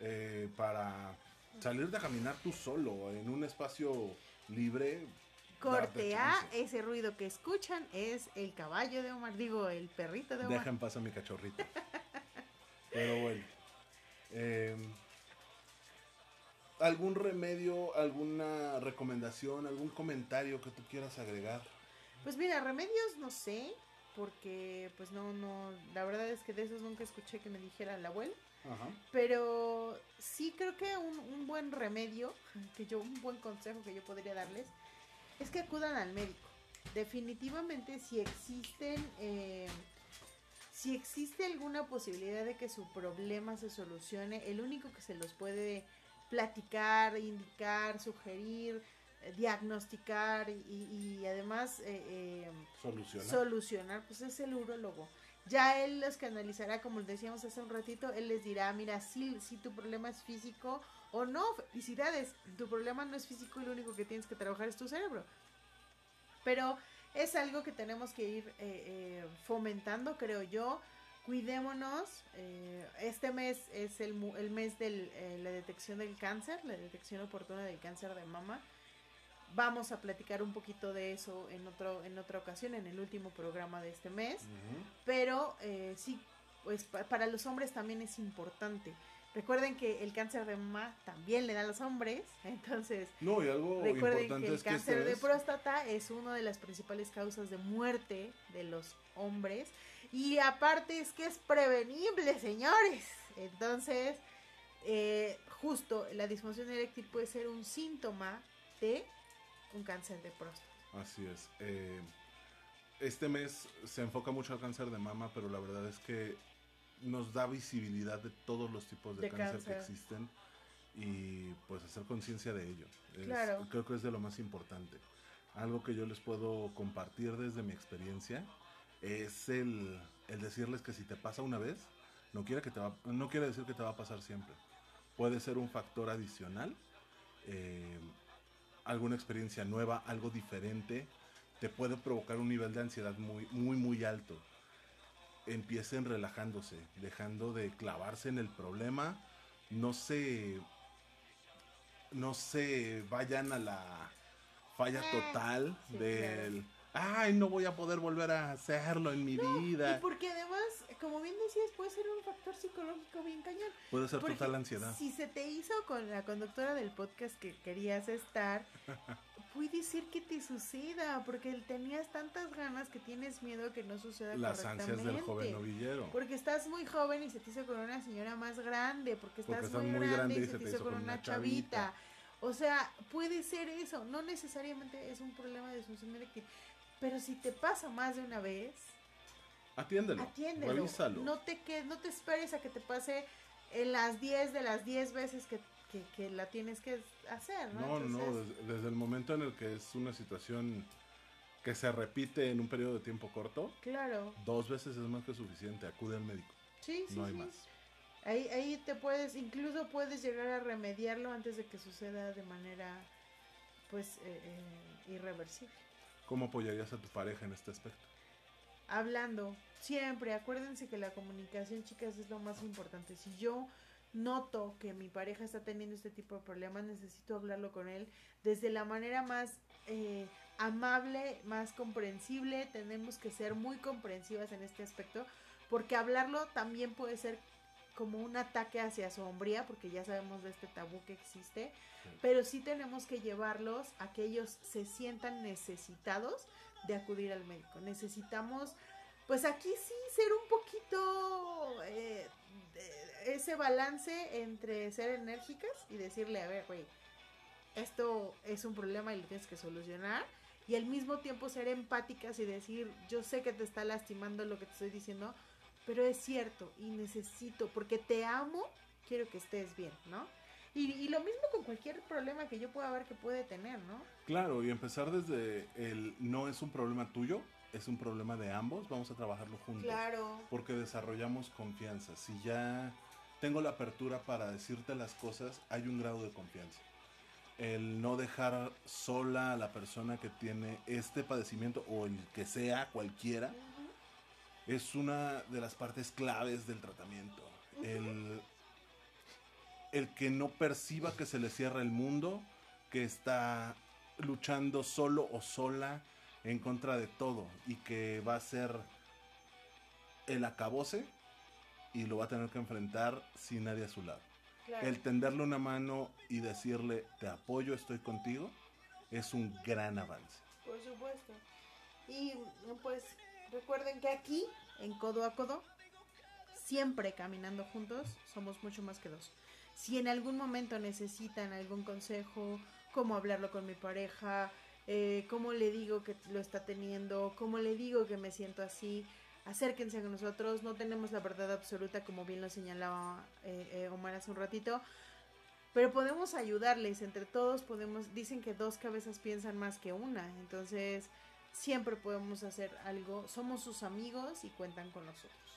eh, para salirte a caminar tú solo en un espacio libre. Corte A, ese ruido que escuchan es el caballo de Omar, digo, el perrito de Omar. Deja en paz a mi cachorrito. Pero bueno. eh, ¿Algún remedio, alguna recomendación, algún comentario que tú quieras agregar? Pues mira, remedios no sé, porque pues no, no, la verdad es que de esos nunca escuché que me dijera la abuela, Ajá. pero sí creo que un, un buen remedio, que yo, un buen consejo que yo podría darles, es que acudan al médico. Definitivamente si existen, eh, si existe alguna posibilidad de que su problema se solucione, el único que se los puede platicar, indicar, sugerir, diagnosticar y, y además eh, eh, Soluciona. solucionar, pues es el urólogo. Ya él los canalizará, como decíamos hace un ratito, él les dirá, mira, si, si tu problema es físico o no, felicidades, tu problema no es físico y lo único que tienes que trabajar es tu cerebro. Pero es algo que tenemos que ir eh, eh, fomentando, creo yo. Cuidémonos. eh, este mes es el, el mes de la detección del cáncer, la detección oportuna del cáncer de mama. Vamos a platicar un poquito de eso en, otro, en otra ocasión, en el último programa de este mes. Pero eh, sí, pues pa- para los hombres también es importante. Recuerden que el cáncer de mama también le da a los hombres, entonces No, y algo recuerden importante que el es cáncer de es- próstata es una de las principales causas de muerte de los hombres y aparte es que es prevenible, señores. Entonces, eh, justo la disfunción eréctil puede ser un síntoma de un cáncer de próstata. Así es. eh, este mes se enfoca mucho al cáncer de mama, pero la verdad es que nos da visibilidad de todos los tipos de, De cáncer, cáncer. que existen y pues hacer conciencia de ello. Es- Claro. Creo que es de lo más importante. Algo que yo les puedo compartir desde mi experiencia es el, el decirles que si te pasa una vez, no quiere, que te va, no quiere decir que te va a pasar siempre. Puede ser un factor adicional, eh, alguna experiencia nueva, algo diferente, te puede provocar un nivel de ansiedad muy, muy, muy alto. Empiecen relajándose, dejando de clavarse en el problema, no se, no se vayan a la falla Ah, total sí, del, ay, no voy a poder volver a hacerlo en mi Y vida. Como bien decías, puede ser un factor psicológico bien cañón. Puede ser total ansiedad. Si se te hizo con la conductora del podcast que querías estar, puede ser que te suceda, porque tenías tantas ganas que tienes miedo que no suceda Las ansias del joven novillero. Porque estás muy joven y se te hizo con una señora más grande, porque estás, Porque estás muy, muy grande, y se te hizo con una chavita. chavita. O sea, puede ser eso, no necesariamente es un problema de disfunción eréctil. Pero si te pasa más de una vez, Atiéndelo, atiéndelo. revísalo. No te, que, no te esperes a que te pase en las 10 de las 10 veces que, que, que la tienes que hacer, ¿no? No, no, Entonces, desde, desde el momento en el que es una situación que se repite en un periodo de tiempo corto, Claro, dos veces es más que suficiente. Acude al médico, sí, sí, no hay sí. más. Ahí, ahí te puedes, incluso puedes llegar a remediarlo antes de que suceda de manera, pues, eh, eh, irreversible. ¿Cómo apoyarías a tu pareja en este aspecto? Hablando, siempre, acuérdense que la comunicación, chicas, es lo más importante. Si yo noto que mi pareja está teniendo este tipo de problemas, necesito hablarlo con él desde la manera más eh, amable, más comprensible. Tenemos que ser muy comprensivas en este aspecto, porque hablarlo también puede ser como un ataque hacia su hombría, porque ya sabemos de este tabú que existe, pero sí tenemos que llevarlos a que ellos se sientan necesitados de acudir al médico. Necesitamos, pues aquí sí, ser un poquito eh, ese balance entre ser enérgicas y decirle, a ver, güey, esto es un problema y lo tienes que solucionar. Y al mismo tiempo ser empáticas y decir, yo sé que te está lastimando lo que te estoy diciendo, pero es cierto y necesito, porque te amo, quiero que estés bien, ¿no? Y, y lo mismo con cualquier problema que yo pueda ver que puede tener, ¿no? Claro, y empezar desde el no es un problema tuyo, es un problema de ambos, vamos a trabajarlo juntos. Claro. Porque desarrollamos confianza. Si ya tengo la apertura para decirte las cosas, hay un grado de confianza. El no dejar sola a la persona que tiene este padecimiento o el que sea, cualquiera, es una de las partes claves del tratamiento. El, el que no perciba que se le cierra el mundo, que está luchando solo o sola en contra de todo y que va a ser el acabose y lo va a tener que enfrentar sin nadie a su lado. Claro. El tenderle una mano y decirle te apoyo, estoy contigo, es un gran avance. Por supuesto. Y pues recuerden que aquí, en Codo a Codo, siempre caminando juntos, somos mucho más que dos. Si en algún momento necesitan algún consejo, cómo hablarlo con mi pareja, eh, cómo le digo que lo está teniendo, cómo le digo que me siento así, acérquense a nosotros. No tenemos la verdad absoluta, como bien lo señalaba eh, eh, Omar hace un ratito. Pero podemos ayudarles, entre todos podemos, dicen que dos cabezas piensan más que una, entonces siempre podemos hacer algo, somos sus amigos y cuentan con nosotros.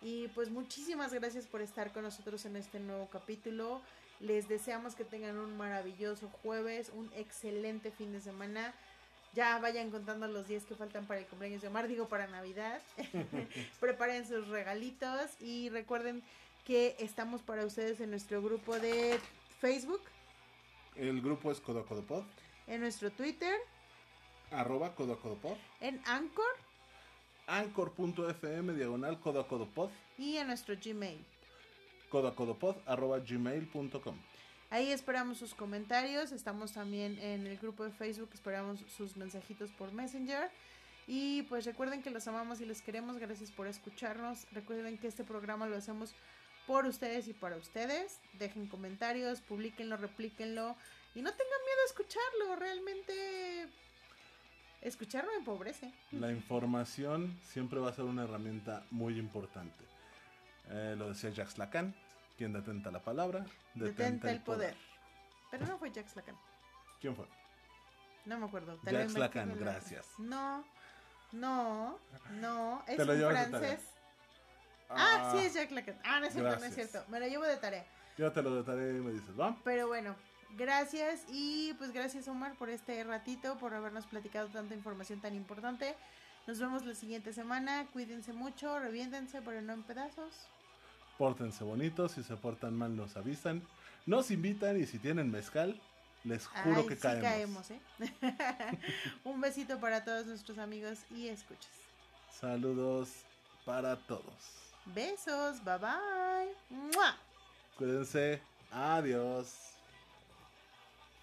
Y pues muchísimas gracias por estar con nosotros en este nuevo capítulo. Les deseamos que tengan un maravilloso jueves, un excelente fin de semana. ya vayan contando los días que faltan para el cumpleaños de Omar, digo para Navidad. Preparen sus regalitos y recuerden que estamos para ustedes en nuestro grupo de Facebook, El grupo es Codo a Codo Pod, en nuestro Twitter, arroba Codo a Codo Pod, en Anchor anchor.fm diagonal Codo a Codo Pod, y en nuestro Gmail. Codo a Codo Pod, arroba gmail.com. Ahí esperamos sus comentarios. Estamos también en el grupo de Facebook. Esperamos sus mensajitos por Messenger. Y pues recuerden que los amamos y les queremos. Gracias por escucharnos. Recuerden que este programa lo hacemos por ustedes y para ustedes. Dejen comentarios, publiquenlo, replíquenlo. Y no tengan miedo a escucharlo. Realmente escucharlo empobrece. La información siempre va a ser una herramienta muy importante. Eh, lo decía Jacques Lacan, quien detenta la palabra, Detenta el poder. Pero no fue Jacques Lacan. ¿Quién fue? No me acuerdo. te Jacques Lacan, no gracias. No, no, no. Es Te lo un de tarea. francés. Ah, sí, es Jacques Lacan. Ah, no es cierto, no es cierto. Me lo llevo de tarea. Yo te lo detallaré y me dices, ¿va? Pero bueno, gracias y pues gracias Omar por este ratito, por habernos platicado tanta información tan importante. Nos vemos la siguiente semana. Cuídense mucho, reviéntense, pero no en pedazos. Pórtense bonitos, si se portan mal nos avisan, nos invitan y si tienen mezcal, les juro Ay, que sí caemos. caemos, ¿eh? Un besito para todos nuestros amigos y escuchas. Saludos para todos. Besos, bye bye. ¡Mua! Cuídense. Adiós.